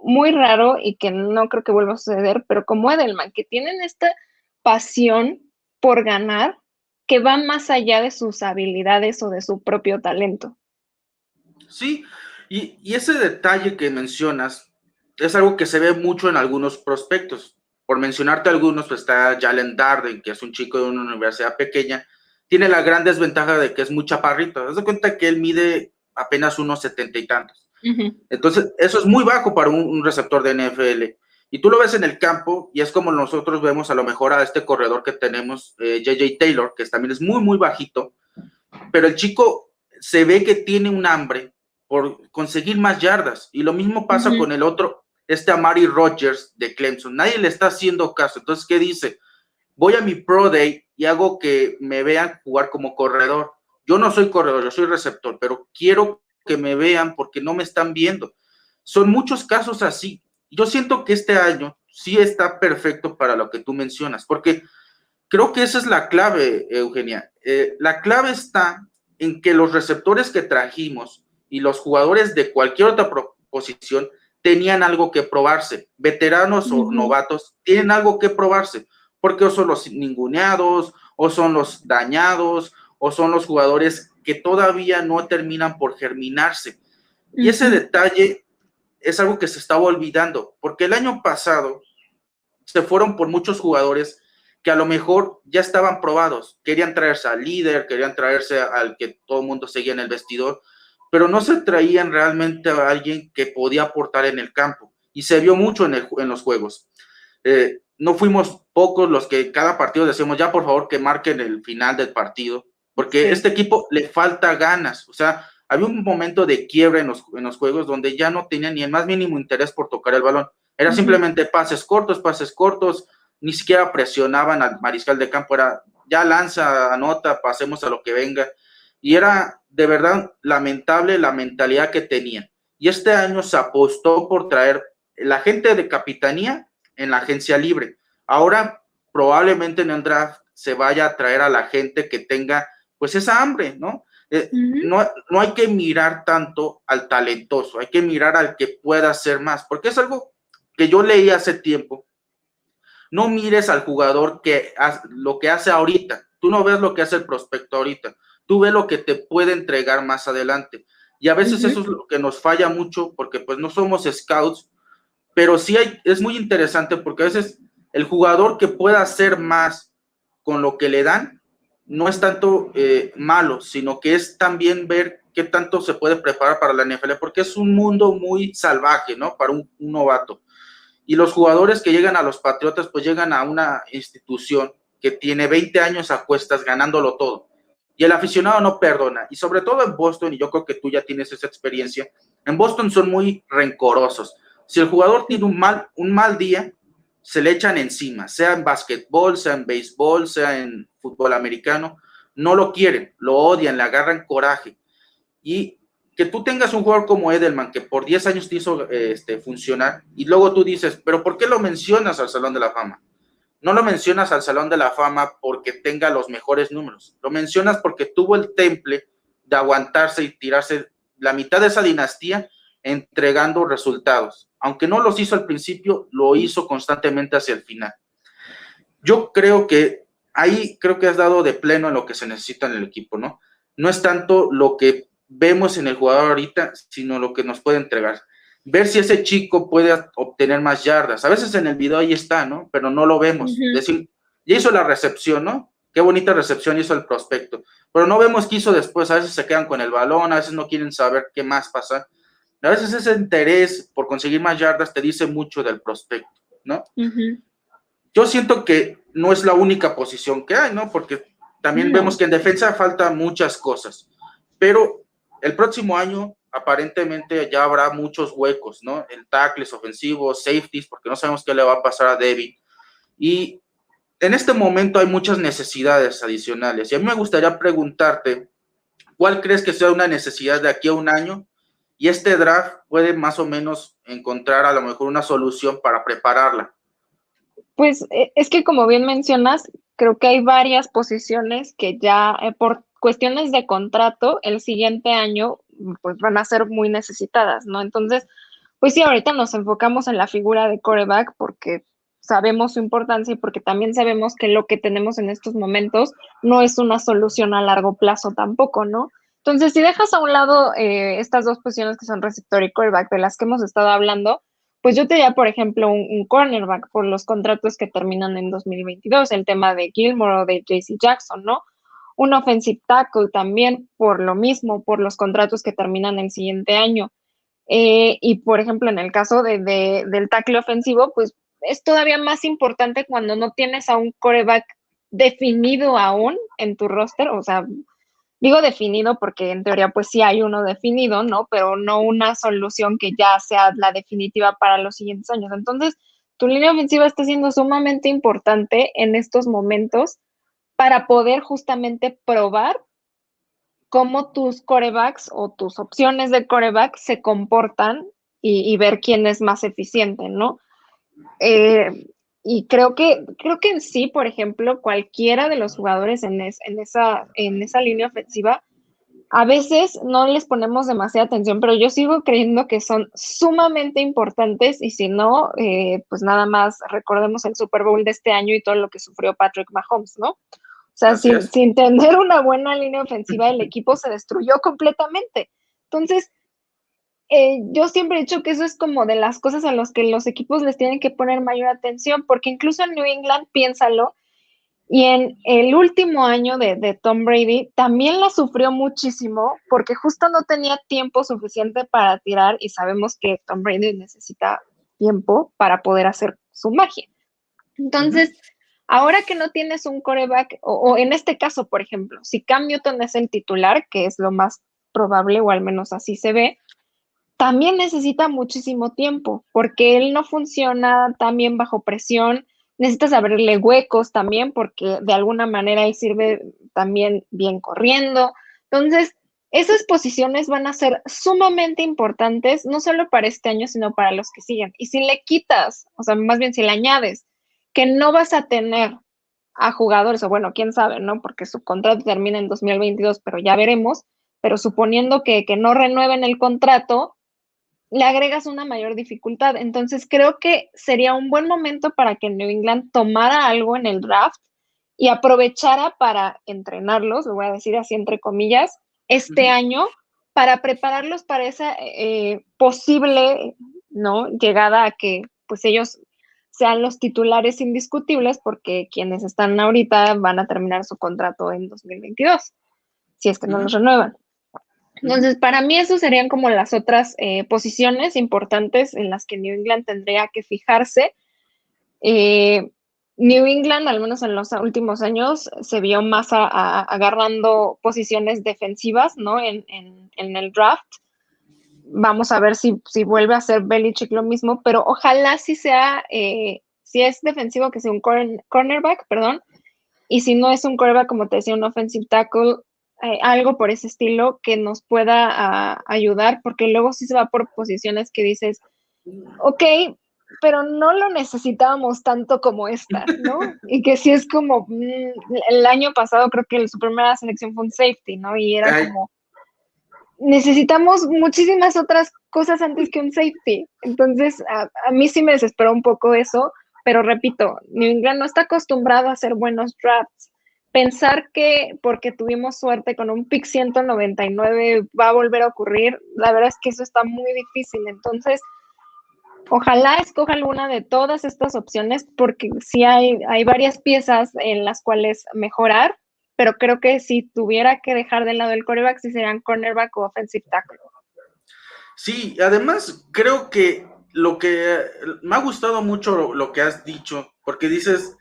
muy raro y que no creo que vuelva a suceder, pero como Edelman, que tienen esta pasión por ganar que va más allá de sus habilidades o de su propio talento. Sí, y, ese detalle que mencionas es algo que se ve mucho en algunos prospectos. Por mencionarte algunos, pues está Jalen Darden, que es un chico de una universidad pequeña, tiene la gran desventaja de que es muy chaparrito. Haz de cuenta que él mide apenas unos setenta y tantos. Entonces, eso es muy bajo para un, receptor de NFL. Y tú lo ves en el campo y es como nosotros vemos a lo mejor a este corredor que tenemos, JJ eh, Taylor, que también es muy, muy bajito, pero el chico se ve que tiene un hambre por conseguir más yardas. Y lo mismo pasa con el otro, este Amari Rogers de Clemson. Nadie le está haciendo caso. Entonces, ¿qué dice? Voy a mi Pro Day y hago que me vean jugar como corredor. Yo no soy corredor, yo soy receptor, pero quiero que me vean porque no me están viendo. Son muchos casos así. Yo siento que este año sí está perfecto para lo que tú mencionas, porque creo que esa es la clave, Eugenia. Eh, la clave está en que los receptores que trajimos y los jugadores de cualquier otra posición tenían algo que probarse. Veteranos o novatos tienen algo que probarse, porque o son los ninguneados, o son los dañados, o son los jugadores que todavía no terminan por germinarse. Y ese detalle es algo que se estaba olvidando, porque el año pasado se fueron por muchos jugadores que a lo mejor ya estaban probados, querían traerse al líder, querían traerse al que todo el mundo seguía en el vestidor, pero no se traían realmente a alguien que podía aportar en el campo. Y se vio mucho en, en los juegos. Eh, no fuimos pocos los que cada partido decíamos, ya por favor que marquen el final del partido porque este equipo le falta ganas, o sea, había un momento de quiebra en los, en los juegos donde ya no tenía ni el más mínimo interés por tocar el balón, era simplemente pases cortos, pases cortos, ni siquiera presionaban al mariscal de campo, era ya lanza, anota, pasemos a lo que venga, y era de verdad lamentable la mentalidad que tenían. Y este año se apostó por traer la gente de capitanía en la agencia libre. Ahora probablemente en el draft se vaya a traer a la gente que tenga pues esa hambre, ¿no? Eh, ¿no? No hay que mirar tanto al talentoso, hay que mirar al que pueda hacer más, porque es algo que yo leí hace tiempo. No mires al jugador que lo que hace ahorita, tú no ves lo que hace el prospecto ahorita, tú ves lo que te puede entregar más adelante. Y a veces eso es lo que nos falla mucho porque pues no somos scouts, pero sí hay, es muy interesante porque a veces el jugador que pueda hacer más con lo que le dan, no es tanto eh, malo, sino que es también ver qué tanto se puede preparar para la NFL, porque es un mundo muy salvaje, ¿no? Para un, novato. Y los jugadores que llegan a los Patriotas, pues llegan a una institución que tiene 20 años a cuestas ganándolo todo. Y el aficionado no perdona. Y sobre todo en Boston, y yo creo que tú ya tienes esa experiencia, en Boston son muy rencorosos. Si el jugador tiene un mal, un mal día, se le echan encima, sea en básquetbol, sea en béisbol, sea en fútbol americano, no lo quieren, lo odian, le agarran coraje. Y que tú tengas un jugador como Edelman, que por 10 años te hizo este, funcionar, y luego tú dices, pero ¿por qué lo mencionas al Salón de la Fama? No lo mencionas al Salón de la Fama porque tenga los mejores números, lo mencionas porque tuvo el temple de aguantarse y tirarse la mitad de esa dinastía entregando resultados aunque no los hizo al principio, lo hizo constantemente hacia el final. Yo creo que ahí creo que has dado de pleno en lo que se necesita en el equipo, ¿no? No es tanto lo que vemos en el jugador ahorita, sino lo que nos puede entregar. Ver si ese chico puede obtener más yardas. A veces en el video ahí está, ¿no? Pero no lo vemos. Decir, ya hizo la recepción, ¿no? Qué bonita recepción hizo el prospecto. Pero no vemos qué hizo después. A veces se quedan con el balón, a veces no quieren saber qué más pasa. A veces ese interés por conseguir más yardas te dice mucho del prospecto, ¿no? Yo siento que no es la única posición que hay, ¿no? Porque también vemos que en defensa falta muchas cosas. Pero el próximo año aparentemente ya habrá muchos huecos, ¿no? En tackles ofensivos, safeties, porque no sabemos qué le va a pasar a David. Y en este momento hay muchas necesidades adicionales. Y a mí me gustaría preguntarte, ¿cuál crees que sea una necesidad de aquí a un año? Y este draft puede más o menos encontrar a lo mejor una solución para prepararla. Pues eh, es que como bien mencionas, creo que hay varias posiciones que ya eh, por cuestiones de contrato el siguiente año pues van a ser muy necesitadas, ¿no? Entonces, pues sí, ahorita nos enfocamos en la figura de coreback porque sabemos su importancia y porque también sabemos que lo que tenemos en estos momentos no es una solución a largo plazo tampoco, ¿no? Entonces, si dejas a un lado eh, estas dos posiciones que son receptor y coreback de las que hemos estado hablando, pues yo te diría, por ejemplo, un, cornerback por los contratos que terminan en 2022, el tema de Gilmore o de JC Jackson, ¿no? Un offensive tackle también por lo mismo, por los contratos que terminan el siguiente año. Eh, y por ejemplo, en el caso de, del tackle ofensivo, pues es todavía más importante cuando no tienes a un coreback definido aún en tu roster, o sea, digo definido porque en teoría pues sí hay uno definido, ¿no? Pero no una solución que ya sea la definitiva para los siguientes años. Entonces, tu línea ofensiva está siendo sumamente importante en estos momentos para poder justamente probar cómo tus corebacks o tus opciones de coreback se comportan y, ver quién es más eficiente, ¿no? Eh, y creo que, creo que en sí, por ejemplo, cualquiera de los jugadores en, en, esa, en esa línea ofensiva, a veces no les ponemos demasiada atención, pero yo sigo creyendo que son sumamente importantes y si no, eh, pues nada más recordemos el Super Bowl de este año y todo lo que sufrió Patrick Mahomes, ¿no? O sea, sin, tener una buena línea ofensiva, el equipo se destruyó completamente. Entonces, eh, yo siempre he dicho que eso es como de las cosas a las que los equipos les tienen que poner mayor atención, porque incluso en New England, piénsalo, y en el último año de, de, Tom Brady también la sufrió muchísimo porque justo no tenía tiempo suficiente para tirar y sabemos que Tom Brady necesita tiempo para poder hacer su magia. Entonces, Ahora que no tienes un coreback, o, en este caso, por ejemplo, si Cam Newton es el titular, que es lo más probable, o al menos así se ve, también necesita muchísimo tiempo, porque él no funciona también bajo presión. Necesitas abrirle huecos también, porque de alguna manera él sirve también bien corriendo. Entonces, esas posiciones van a ser sumamente importantes, no solo para este año, sino para los que siguen. Y si le quitas, o sea, más bien si le añades que no vas a tener a jugadores, o bueno, quién sabe, ¿no? Porque su contrato termina en 2022, pero ya veremos, pero suponiendo que, que no renueven el contrato, le agregas una mayor dificultad. Entonces creo que sería un buen momento para que New England tomara algo en el draft y aprovechara para entrenarlos, lo voy a decir así entre comillas, este año para prepararlos para esa eh, posible ¿no? llegada a que pues ellos sean los titulares indiscutibles porque quienes están ahorita van a terminar su contrato en 2022, si es que no los renuevan. Entonces, para mí, eso serían como las otras eh, posiciones importantes en las que New England tendría que fijarse. Eh, New England, al menos en los últimos años, se vio más agarrando posiciones defensivas, ¿no? En, en el draft vamos a ver si, si vuelve a ser Belichick lo mismo, pero ojalá si sea, eh, si es defensivo, que sea un cornerback, perdón, y si no es un cornerback, como te decía, un offensive tackle, eh, algo por ese estilo que nos pueda ayudar, porque luego sí se va por posiciones que dices, ok, pero no lo necesitábamos tanto como esta, ¿no? Y que sí es como, mm, el año pasado creo que su primera selección fue un safety, ¿no? Y era como necesitamos muchísimas otras cosas antes que un safety. Entonces, a, mí sí me desesperó un poco eso, pero repito, New England no está acostumbrado a hacer buenos drafts. Pensar que porque tuvimos suerte con un pick 199 va a volver a ocurrir, la verdad es que eso está muy difícil. Entonces, Ojalá escoja alguna de todas estas opciones porque sí hay, hay varias piezas en las cuales mejorar, pero creo que si tuviera que dejar de lado el coreback, sí serían cornerback o offensive tackle. Sí, además creo que lo que me ha gustado mucho lo, que has dicho, porque dices,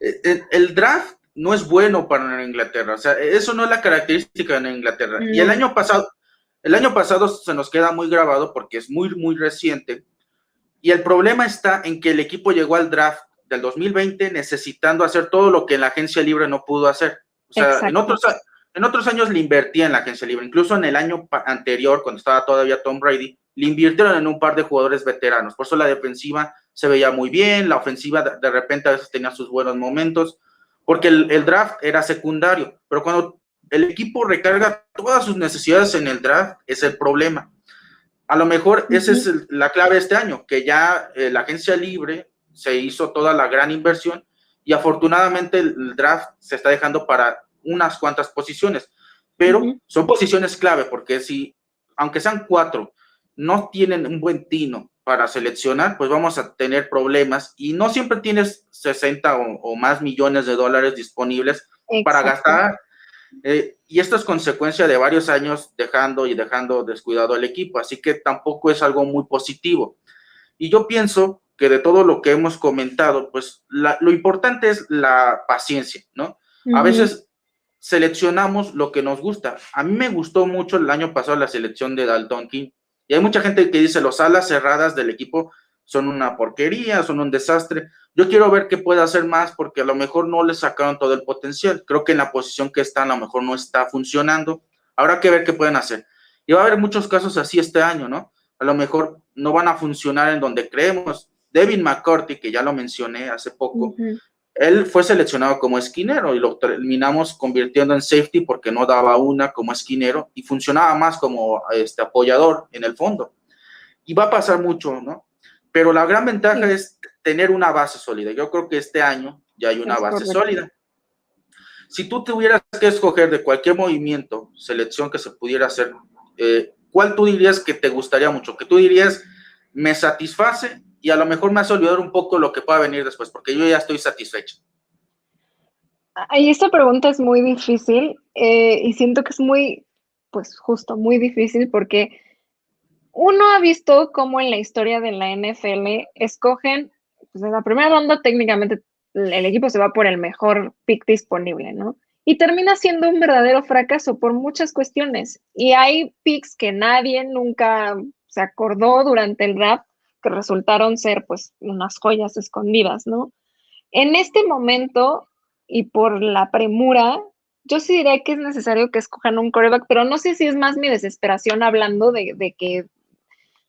eh, el, draft no es bueno para Inglaterra, o sea, eso no es la característica de Inglaterra. Y el año pasado, el año pasado se nos queda muy grabado porque es muy, muy reciente. Y el problema está en que el equipo llegó al draft del 2020 necesitando hacer todo lo que en la agencia libre no pudo hacer. O sea, en otros, en otros años le invertía en la agencia libre. Incluso en el año anterior, cuando estaba todavía Tom Brady, le invirtieron en un par de jugadores veteranos. Por eso la defensiva se veía muy bien, la ofensiva de, repente a veces tenía sus buenos momentos, porque el, draft era secundario. Pero cuando el equipo recarga todas sus necesidades en el draft, es el problema. A lo mejor esa es la clave este año, que ya eh, la agencia libre se hizo toda la gran inversión y afortunadamente el, draft se está dejando para unas cuantas posiciones, pero son posiciones clave porque si, aunque sean cuatro, no tienen un buen tino para seleccionar, pues vamos a tener problemas y no siempre tienes 60 o, más millones de dólares disponibles para gastar eh, y esto es consecuencia de varios años dejando y dejando descuidado al equipo, así que tampoco es algo muy positivo. Y yo pienso que de todo lo que hemos comentado, pues lo importante es la paciencia, ¿no? A veces seleccionamos lo que nos gusta. A mí me gustó mucho el año pasado la selección de Dalton King. Y hay mucha gente que dice los alas cerradas del equipo son una porquería, son un desastre. Yo quiero ver qué puede hacer más porque a lo mejor no le sacaron todo el potencial. Creo que en la posición que está a lo mejor no está funcionando. Habrá que ver qué pueden hacer. Y va a haber muchos casos así este año, ¿no? A lo mejor no van a funcionar en donde creemos. Devin McCarthy, que ya lo mencioné hace poco, él fue seleccionado como esquinero y lo terminamos convirtiendo en safety porque no daba una como esquinero y funcionaba más como este apoyador en el fondo. Y va a pasar mucho, ¿no? Pero la gran ventaja es tener una base sólida. Yo creo que este año ya hay una base sólida. Si tú tuvieras que escoger de cualquier movimiento, selección que se pudiera hacer, eh, ¿cuál tú dirías que te gustaría mucho? Que tú dirías, me satisface y a lo mejor me hace olvidar un poco lo que pueda venir después, porque yo ya estoy satisfecho. Y esta pregunta es muy difícil eh, y siento que es muy, pues justo, muy difícil porque uno ha visto cómo en la historia de la NFL escogen, pues en la primera ronda técnicamente el equipo se va por el mejor pick disponible, ¿no? Y termina siendo un verdadero fracaso por muchas cuestiones. Y hay picks que nadie nunca se acordó durante el draft que resultaron ser pues unas joyas escondidas, ¿no? En este momento y por la premura, yo sí diría que es necesario que escojan un coreback, pero no sé si es más mi desesperación hablando de, de que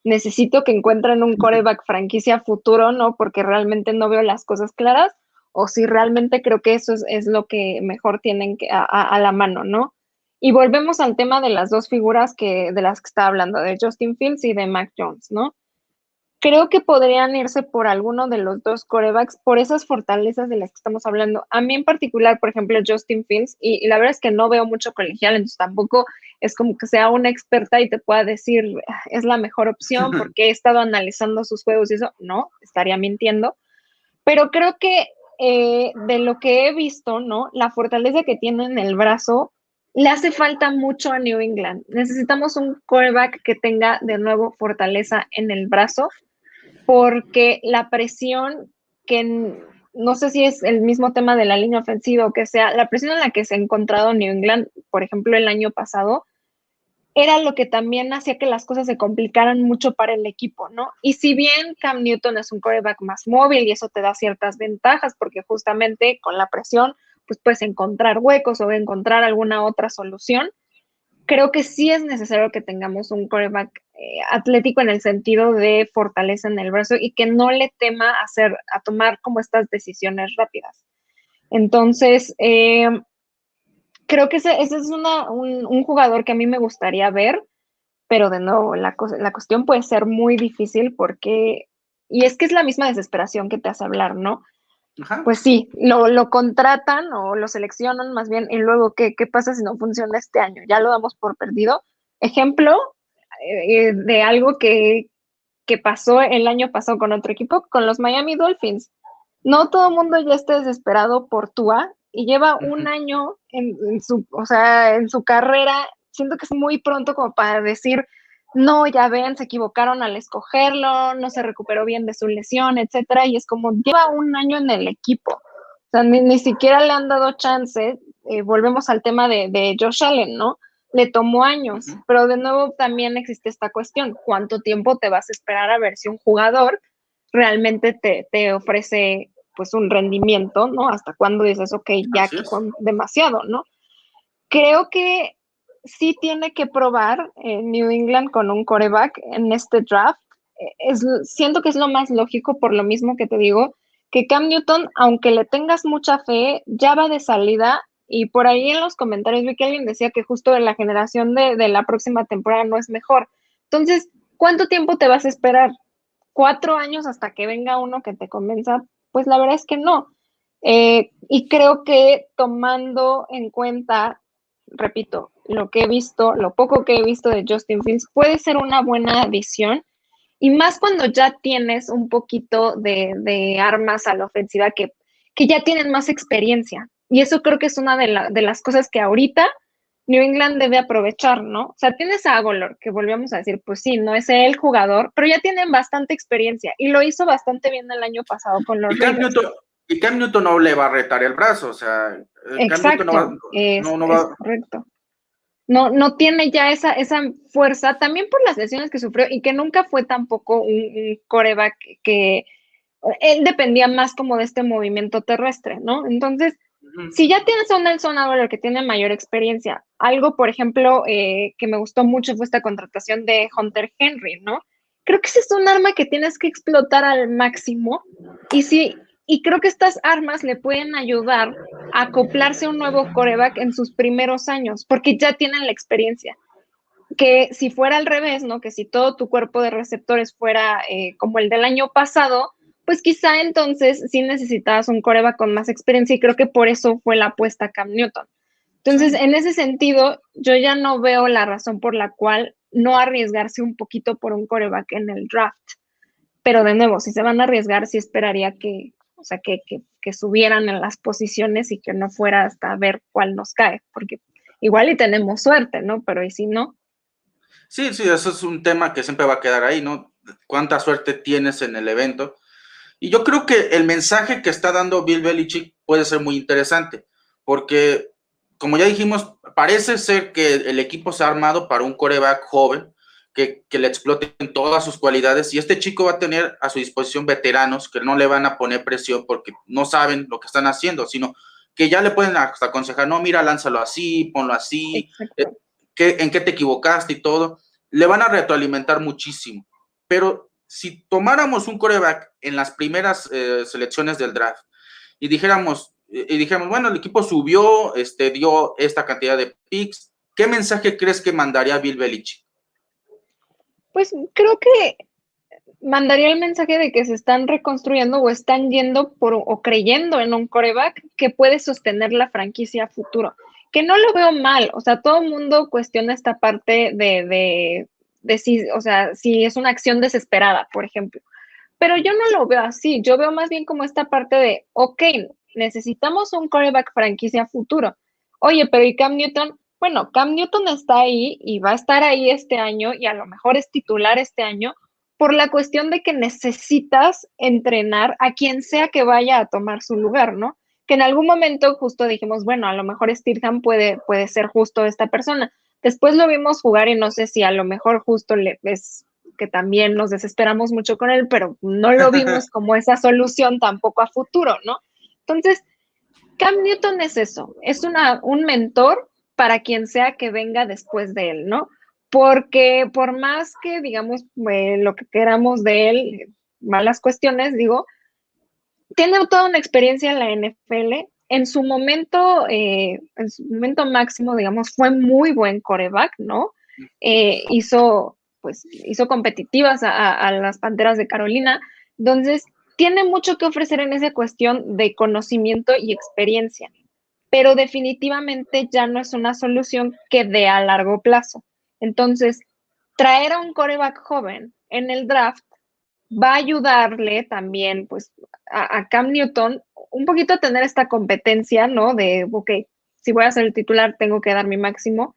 necesito que encuentren un coreback franquicia futuro, ¿no? Porque realmente no veo las cosas claras, o si realmente creo que eso es, lo que mejor tienen que, a, la mano, ¿no? Y volvemos al tema de las dos figuras que, de las que estaba hablando, de Justin Fields y de Mac Jones, ¿no? Creo que podrían irse por alguno de los dos corebacks por esas fortalezas de las que estamos hablando. A mí en particular, por ejemplo, Justin Fields, y, la verdad es que no veo mucho colegial, entonces tampoco es como que sea una experta y te pueda decir ah, es la mejor opción porque he estado analizando sus juegos y eso, no, estaría mintiendo. Pero creo que eh, de lo que he visto, ¿no? La fortaleza que tiene en el brazo le hace falta mucho a New England. Necesitamos un coreback que tenga de nuevo fortaleza en el brazo porque la presión que no sé si es el mismo tema de la línea ofensiva o que sea, la presión en la que se ha encontrado New England, por ejemplo, el año pasado, era lo que también hacía que las cosas se complicaran mucho para el equipo, ¿no? Y si bien Cam Newton es un quarterback más móvil y eso te da ciertas ventajas, porque justamente con la presión, pues puedes encontrar huecos o encontrar alguna otra solución, creo que sí es necesario que tengamos un quarterback eh, atlético en el sentido de fortaleza en el brazo y que no le tema hacer, a tomar como estas decisiones rápidas. Entonces, eh, creo que ese, es un, jugador que a mí me gustaría ver, pero de nuevo, la, la cuestión puede ser muy difícil porque, y es que es la misma desesperación que te hace hablar, ¿no? Pues sí, lo, lo, contratan o lo seleccionan más bien y luego, ¿qué, ¿qué pasa si no funciona este año? Ya lo damos por perdido. Ejemplo eh, de algo que que pasó el año pasado con otro equipo, con los Miami Dolphins. No todo el mundo ya está desesperado por Tua y lleva un año en, su, o sea, en su carrera. Siento que es muy pronto como para decir, no, ya ven, se equivocaron al escogerlo, no se recuperó bien de su lesión, etcétera. Y es como lleva un año en el equipo. O sea, ni, siquiera le han dado chance. Eh, volvemos al tema de, de Josh Allen, ¿no? Le tomó años, pero de nuevo también existe esta cuestión, ¿cuánto tiempo te vas a esperar a ver si un jugador realmente te, ofrece pues un rendimiento, ¿no? Hasta cuando dices, ok, ya que con demasiado, ¿no? Creo que sí tiene que probar New England con un coreback en este draft. Es, siento que es lo más lógico por lo mismo que te digo, que Cam Newton, aunque le tengas mucha fe, ya va de salida y por ahí en los comentarios vi que alguien decía que justo de la generación de, la próxima temporada no es mejor. Entonces, ¿cuánto tiempo te vas a esperar? ¿Cuatro años hasta que venga uno que te convenza? Pues la verdad es que no. Eh, y creo que tomando en cuenta, repito, lo que he visto, lo poco que he visto de Justin Fields, puede ser una buena adición. Y más cuando ya tienes un poquito de, armas a la ofensiva que, que ya tienen más experiencia. Y eso creo que es una de, las cosas que ahorita New England debe aprovechar, ¿no? O sea, tienes a Agolor, que volvíamos a decir, pues sí, no es el jugador, pero ya tienen bastante experiencia y lo hizo bastante bien el año pasado con los y Cam, Newton, y Cam Newton no le va a retar el brazo, o sea, Exacto, no va, no, va... correcto. No, no tiene ya esa, esa fuerza, también por las lesiones que sufrió y que nunca fue tampoco un, un coreback que él dependía más como de este movimiento terrestre, ¿no? Entonces, si ya tienes a un Nelson Aguilar que tiene mayor experiencia, algo, por ejemplo, eh, que me gustó mucho fue esta contratación de Hunter Henry, ¿no? Creo que ese es un arma que tienes que explotar al máximo y sí, y creo que estas armas le pueden ayudar a acoplarse a un nuevo coreback en sus primeros años, porque ya tienen la experiencia. Que si fuera al revés, ¿no? Que si todo tu cuerpo de receptores fuera eh, como el del año pasado, pues quizá entonces sí necesitabas un coreba con más experiencia y creo que por eso fue la apuesta Cam Newton. Entonces, en ese sentido, yo ya no veo la razón por la cual no arriesgarse un poquito por un coreback en el draft. Pero de nuevo, si se van a arriesgar, sí esperaría que, o sea, que, que, subieran en las posiciones y que no fuera hasta ver cuál nos cae, porque igual y tenemos suerte, ¿no? Pero y si no. Sí, sí, eso es un tema que siempre va a quedar ahí, ¿no? ¿Cuánta suerte tienes en el evento? Y yo creo que el mensaje que está dando Bill Belichick puede ser muy interesante, porque, como ya dijimos, parece ser que el equipo se ha armado para un coreback joven, que, que le exploten todas sus cualidades, y este chico va a tener a su disposición veteranos que no le van a poner presión porque no saben lo que están haciendo, sino que ya le pueden hasta aconsejar, no, mira, lánzalo así, ponlo así, eh, en qué te equivocaste y todo. Le van a retroalimentar muchísimo. Pero si tomáramos un coreback en las primeras eh, selecciones del draft y dijéramos, y dijéramos, bueno, el equipo subió, este, dio esta cantidad de picks, ¿qué mensaje crees que mandaría Bill Belichick? Pues creo que mandaría el mensaje de que se están reconstruyendo o están yendo por o creyendo en un coreback que puede sostener la franquicia a futuro. Que no lo veo mal, o sea, todo el mundo cuestiona esta parte de de si, o sea, si es una acción desesperada, por ejemplo. Pero yo no lo veo así, yo veo más bien como esta parte de, ok, necesitamos un coreback franquicia futuro. Oye, pero ¿y Cam Newton? Bueno, Cam Newton está ahí y va a estar ahí este año y a lo mejor es titular este año por la cuestión de que necesitas entrenar a quien sea que vaya a tomar su lugar, ¿no? Que en algún momento justo dijimos, bueno, a lo mejor Stirham puede, puede ser justo esta persona, Después lo vimos jugar y no sé si a lo mejor justo le ves que también nos desesperamos mucho con él, pero no lo vimos como esa solución tampoco a futuro, ¿no? Entonces, Cam Newton es eso, es una, un mentor para quien sea que venga después de él, ¿no? Porque por más que, digamos, eh, lo que queramos de él, malas cuestiones, digo, tiene toda una experiencia en la NFL, en su momento, eh, en su momento máximo, digamos, fue muy buen coreback, ¿no? Eh, hizo, pues, hizo competitivas a, las Panteras de Carolina. Entonces, tiene mucho que ofrecer en esa cuestión de conocimiento y experiencia, pero definitivamente ya no es una solución que dé a largo plazo. Entonces, traer a un coreback joven en el draft va a ayudarle también, pues, a, Cam Newton un poquito tener esta competencia, ¿no? De, ok, si voy a ser el titular, tengo que dar mi máximo.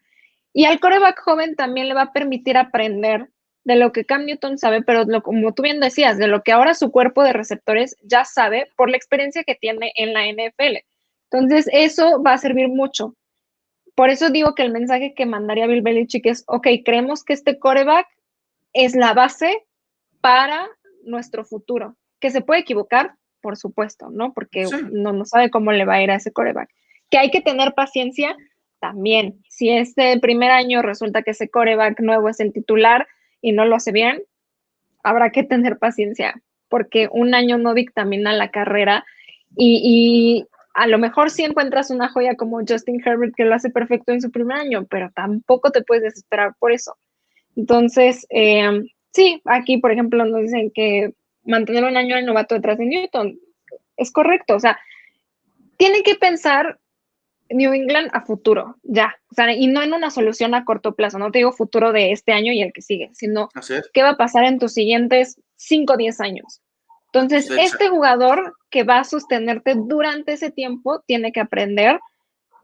Y al coreback joven también le va a permitir aprender de lo que Cam Newton sabe, pero lo, como tú bien decías, de lo que ahora su cuerpo de receptores ya sabe por la experiencia que tiene en la NFL. Entonces, eso va a servir mucho. Por eso digo que el mensaje que mandaría Bill Belichick es, ok, creemos que este coreback es la base para nuestro futuro. Que se puede equivocar, por supuesto, ¿no? Porque no, no sabe cómo le va a ir a ese coreback. Que hay que tener paciencia también. Si este primer año resulta que ese coreback nuevo es el titular y no lo hace bien, habrá que tener paciencia, porque un año no dictamina la carrera y, y a lo mejor sí encuentras una joya como Justin Herbert que lo hace perfecto en su primer año, pero tampoco te puedes desesperar por eso. Entonces, eh, Sí, aquí, por ejemplo, nos dicen que mantener un año el novato detrás de Newton. Es correcto, o sea, tiene que pensar New England a futuro, ya, o sea, y no en una solución a corto plazo, no te digo futuro de este año y el que sigue, sino qué va a pasar en tus siguientes 5 o 10 años. Entonces, este jugador que va a sostenerte durante ese tiempo tiene que aprender.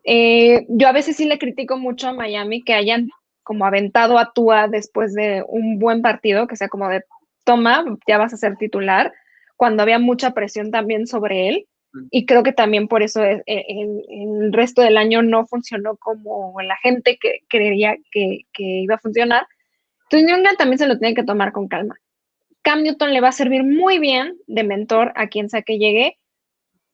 Eh, yo a veces sí le critico mucho a Miami que hayan como aventado a Tua después de un buen partido, que sea como de, toma, ya vas a ser titular, cuando había mucha presión también sobre él. Mm. Y creo que también por eso el, e, el, resto del año no funcionó como la gente que creía que, que iba a funcionar. Entonces, New también se lo tiene que tomar con calma. Cam Newton le va a servir muy bien de mentor a quien sea que llegue,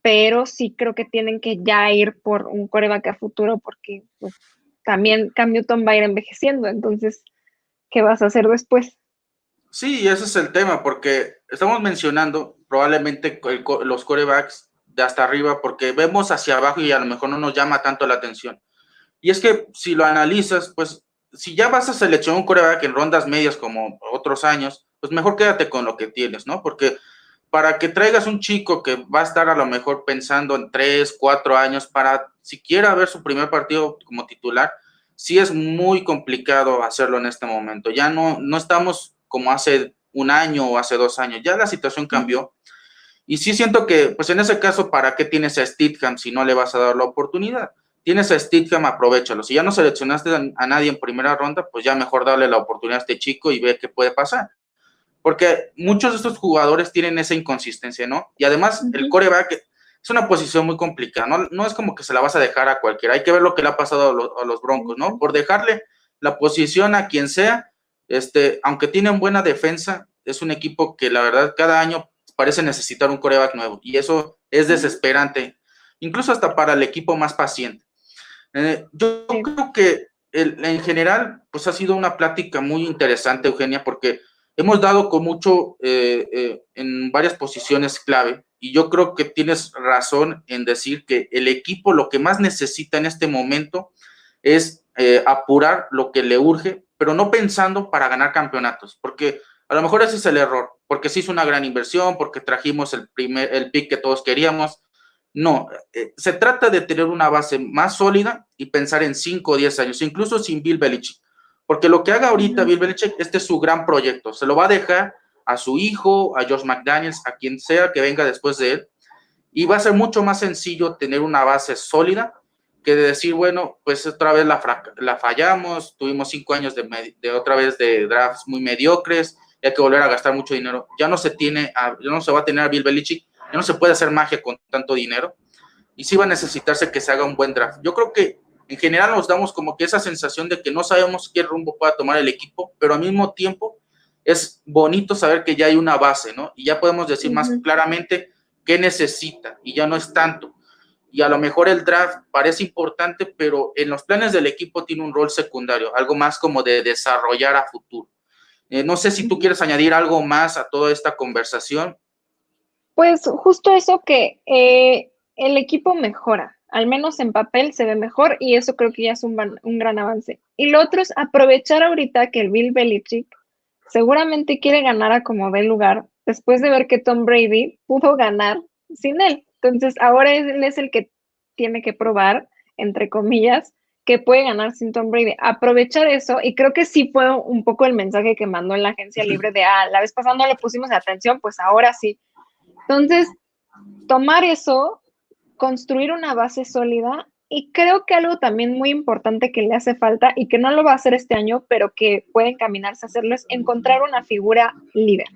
pero sí creo que tienen que ya ir por un coreback a futuro porque pues, también Cam Newton va a ir envejeciendo, entonces, ¿qué vas a hacer después? Sí, ese es el tema, porque estamos mencionando probablemente los corebacks de hasta arriba, porque vemos hacia abajo y a lo mejor no nos llama tanto la atención. Y es que si lo analizas, pues si ya vas a seleccionar un coreback en rondas medias como otros años, pues mejor quédate con lo que tienes, ¿no? Porque para que traigas un chico que va a estar a lo mejor pensando en tres, cuatro años para siquiera ver su primer partido como titular, sí es muy complicado hacerlo en este momento. Ya no, no estamos como hace un año o hace dos años, ya la situación cambió. Y sí siento que, pues en ese caso, ¿para qué tienes a Stidham si no le vas a dar la oportunidad? Tienes a Stidham, aprovechalo. Si ya no seleccionaste a nadie en primera ronda, pues ya mejor darle la oportunidad a este chico y ver qué puede pasar porque muchos de estos jugadores tienen esa inconsistencia, ¿no? Y además el coreback es una posición muy complicada, ¿no? No es como que se la vas a dejar a cualquiera, hay que ver lo que le ha pasado a los, Broncos, ¿no? Por dejarle la posición a quien sea, este, aunque tienen buena defensa, es un equipo que la verdad cada año parece necesitar un coreback nuevo y eso es desesperante, incluso hasta para el equipo más paciente. Eh, yo creo que en general, pues ha sido una plática muy interesante, Eugenia, porque hemos dado con mucho eh, eh, en varias posiciones clave y yo creo que tienes razón en decir que el equipo lo que más necesita en este momento es apurar lo que le urge, pero no pensando para ganar campeonatos, porque a lo mejor ese es el error, porque se hizo una gran inversión, porque trajimos el primer el pick que todos queríamos. No, se trata de tener una base más sólida y pensar en 5 o 10 años, incluso sin Bill Belichick porque lo que haga ahorita Bill Belichick, este es su gran proyecto. Se lo va a dejar a su hijo, a Josh McDaniels, a quien sea que venga después de él. Y va a ser mucho más sencillo tener una base sólida que de decir, bueno, pues otra vez la, la fallamos, tuvimos cinco años de, de, otra vez de drafts muy mediocres, y hay que volver a gastar mucho dinero. Ya no se tiene, ya no se va a tener a Bill Belichick, ya no se puede hacer magia con tanto dinero. Y sí va a necesitarse que se haga un buen draft. Yo creo que en general nos damos como que esa sensación de que no sabemos qué rumbo pueda tomar el equipo, pero al mismo tiempo es bonito saber que ya hay una base, ¿no? Y ya podemos decir más claramente qué necesita y ya no es tanto. Y a lo mejor el draft parece importante, pero en los planes del equipo tiene un rol secundario, algo más como de desarrollar a futuro. Eh, no sé si tú quieres añadir algo más a toda esta conversación. Pues justo eso que eh, el equipo mejora, al menos en papel se ve mejor y eso creo que ya es un, gran avance. Y lo otro es aprovechar ahorita que el Bill Belichick seguramente quiere ganar a como ve lugar después de ver que Tom Brady pudo ganar sin él. Entonces ahora él es el que tiene que probar, entre comillas, que puede ganar sin Tom Brady. Aprovechar eso, y creo que sí fue un poco el mensaje que mandó en la agencia libre de, ah, la vez pasada no le pusimos atención, pues ahora sí. Entonces, tomar eso, construir una base sólida, y creo que algo también muy importante que le hace falta y que no lo va a hacer este año, pero que puede encaminarse a hacerlo, es encontrar una figura líder.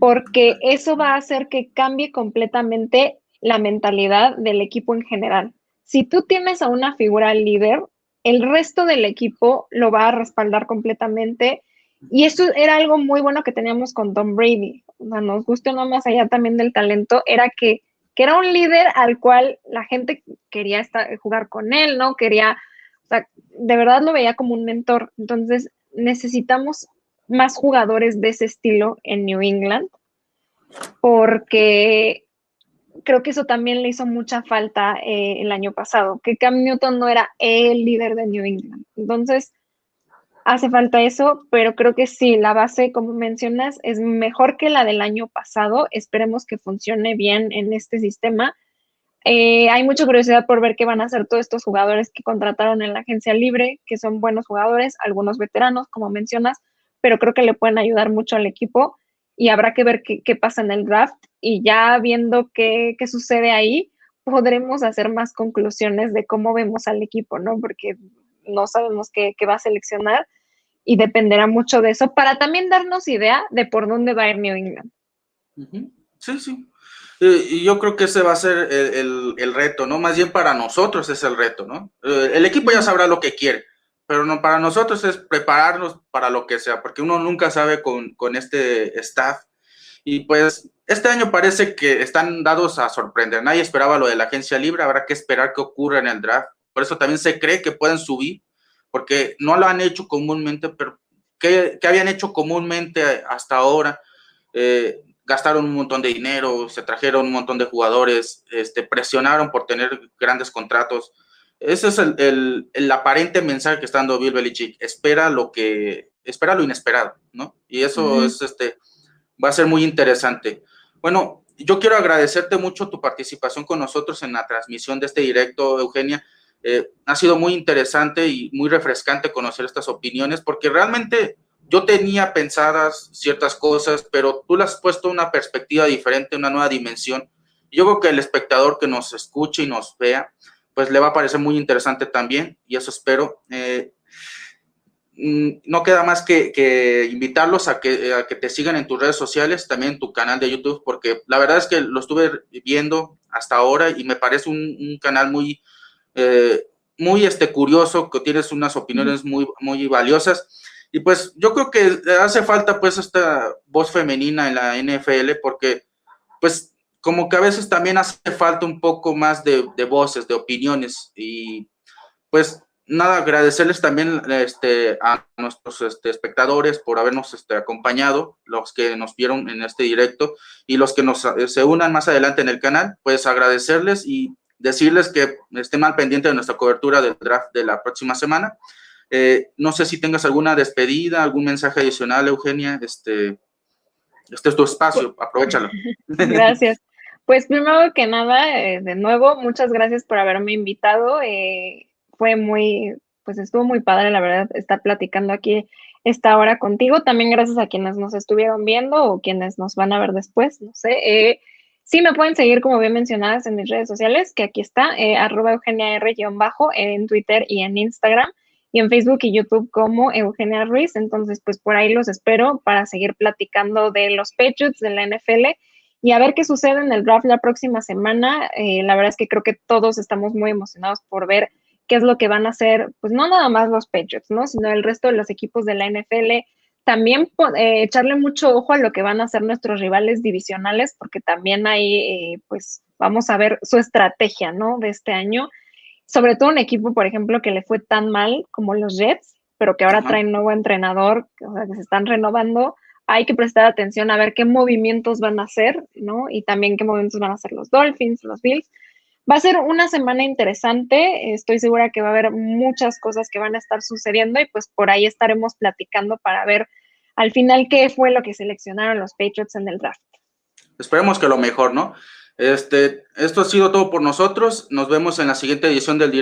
Porque eso va a hacer que cambie completamente la mentalidad del equipo en general si tú tienes a una figura líder, el resto del equipo lo va a respaldar completamente. Y eso era algo muy bueno que teníamos con Tom Brady. O sea, nos guste no más allá también del talento, era que, que era un líder al cual la gente quería estar, jugar con él, ¿no? Quería, o sea, de verdad lo veía como un mentor. Entonces, necesitamos más jugadores de ese estilo en New England, porque creo que eso también le hizo mucha falta eh, el año pasado, que Cam Newton no era el líder de New England. Entonces, hace falta eso, pero creo que sí, la base, como mencionas, es mejor que la del año pasado. Esperemos que funcione bien en este sistema. Eh, hay mucha curiosidad por ver qué van a hacer todos estos jugadores que contrataron en la agencia libre, que son buenos jugadores, algunos veteranos, como mencionas, pero creo que le pueden ayudar mucho al equipo y habrá que ver qué, pasa en el draft y ya viendo qué, sucede ahí, podremos hacer más conclusiones de cómo vemos al equipo, ¿no? Porque no sabemos qué, va a seleccionar y dependerá mucho de eso para también darnos idea de por dónde va a ir New England. Sí, sí. Eh, y yo creo que ese va a ser el, reto, ¿no? Más bien para nosotros es el reto, ¿no? Eh, el equipo ya sabrá lo que quiere pero no, para nosotros es prepararnos para lo que sea, porque uno nunca sabe con, con este staff. Y pues este año parece que están dados a sorprender. Nadie esperaba lo de la agencia libre, habrá que esperar qué ocurra en el draft. Por eso también se cree que pueden subir, porque no lo han hecho comúnmente, pero ¿qué, qué habían hecho comúnmente hasta ahora? Eh, gastaron un montón de dinero, se trajeron un montón de jugadores, este, presionaron por tener grandes contratos ese es el, el, aparente mensaje que está dando Bill Belichick. Espera lo que, espera lo inesperado, ¿no? Y eso es, este, va a ser muy interesante. Bueno, yo quiero agradecerte mucho tu participación con nosotros en la transmisión de este directo, Eugenia. Eh, ha sido muy interesante y muy refrescante conocer estas opiniones porque realmente yo tenía pensadas ciertas cosas, pero tú las has puesto una perspectiva diferente, una nueva dimensión. Yo creo que el espectador que nos escuche y nos vea, pues le va a parecer muy interesante también y eso espero. Eh, mm, no queda más que, invitarlos a que, te sigan en tus redes sociales, también en tu canal de YouTube, porque la verdad es que lo estuve viendo hasta ahora y me parece un, canal muy, eh, muy este, curioso, que tienes unas opiniones muy, muy valiosas. Y pues yo creo que hace falta pues esta voz femenina en la NFL, porque pues como que a veces también hace falta un poco más de, voces, de opiniones y pues nada, agradecerles también este, a nuestros este, espectadores por habernos este, acompañado, los que nos vieron en este directo y los que nos se unan más adelante en el canal, pues agradecerles y decirles que estén mal pendientes de nuestra cobertura del draft de la próxima semana. Eh, no sé si tengas alguna despedida, algún mensaje adicional, Eugenia. Este, este es tu espacio, aprovechalo. Gracias. Pues primero que nada, eh, de nuevo, muchas gracias por haberme invitado. Eh, fue muy, pues estuvo muy padre, la verdad, estar platicando aquí esta hora contigo. También gracias a quienes nos estuvieron viendo o quienes nos van a ver después, no sé. Eh, sí, me pueden seguir, como bien mencionadas, en mis redes sociales, que aquí está, arroba Eugenia R-bajo, en Twitter y en Instagram, y en Facebook y YouTube como Eugenia Ruiz. Entonces, pues por ahí los espero para seguir platicando de los Patriots, de la NFL y a ver qué sucede en el draft la próxima semana. Eh, la verdad es que creo que todos estamos muy emocionados por ver qué es lo que van a hacer, pues no nada más los Patriots, ¿no? Sino el resto de los equipos de la NFL. También eh, echarle mucho ojo a lo que van a hacer nuestros rivales divisionales, porque también ahí, eh, pues, vamos a ver su estrategia, ¿no? De este año. Sobre todo un equipo, por ejemplo, que le fue tan mal como los Jets, pero que ahora traen nuevo entrenador, o sea, que se están renovando hay que prestar atención a ver qué movimientos van a hacer, ¿no? Y también qué movimientos van a hacer los Dolphins, los Bills. Va a ser una semana interesante, estoy segura que va a haber muchas cosas que van a estar sucediendo y pues por ahí estaremos platicando para ver al final qué fue lo que seleccionaron los Patriots en el draft. Esperemos que lo mejor, ¿no? Este, esto ha sido todo por nosotros. Nos vemos en la siguiente edición del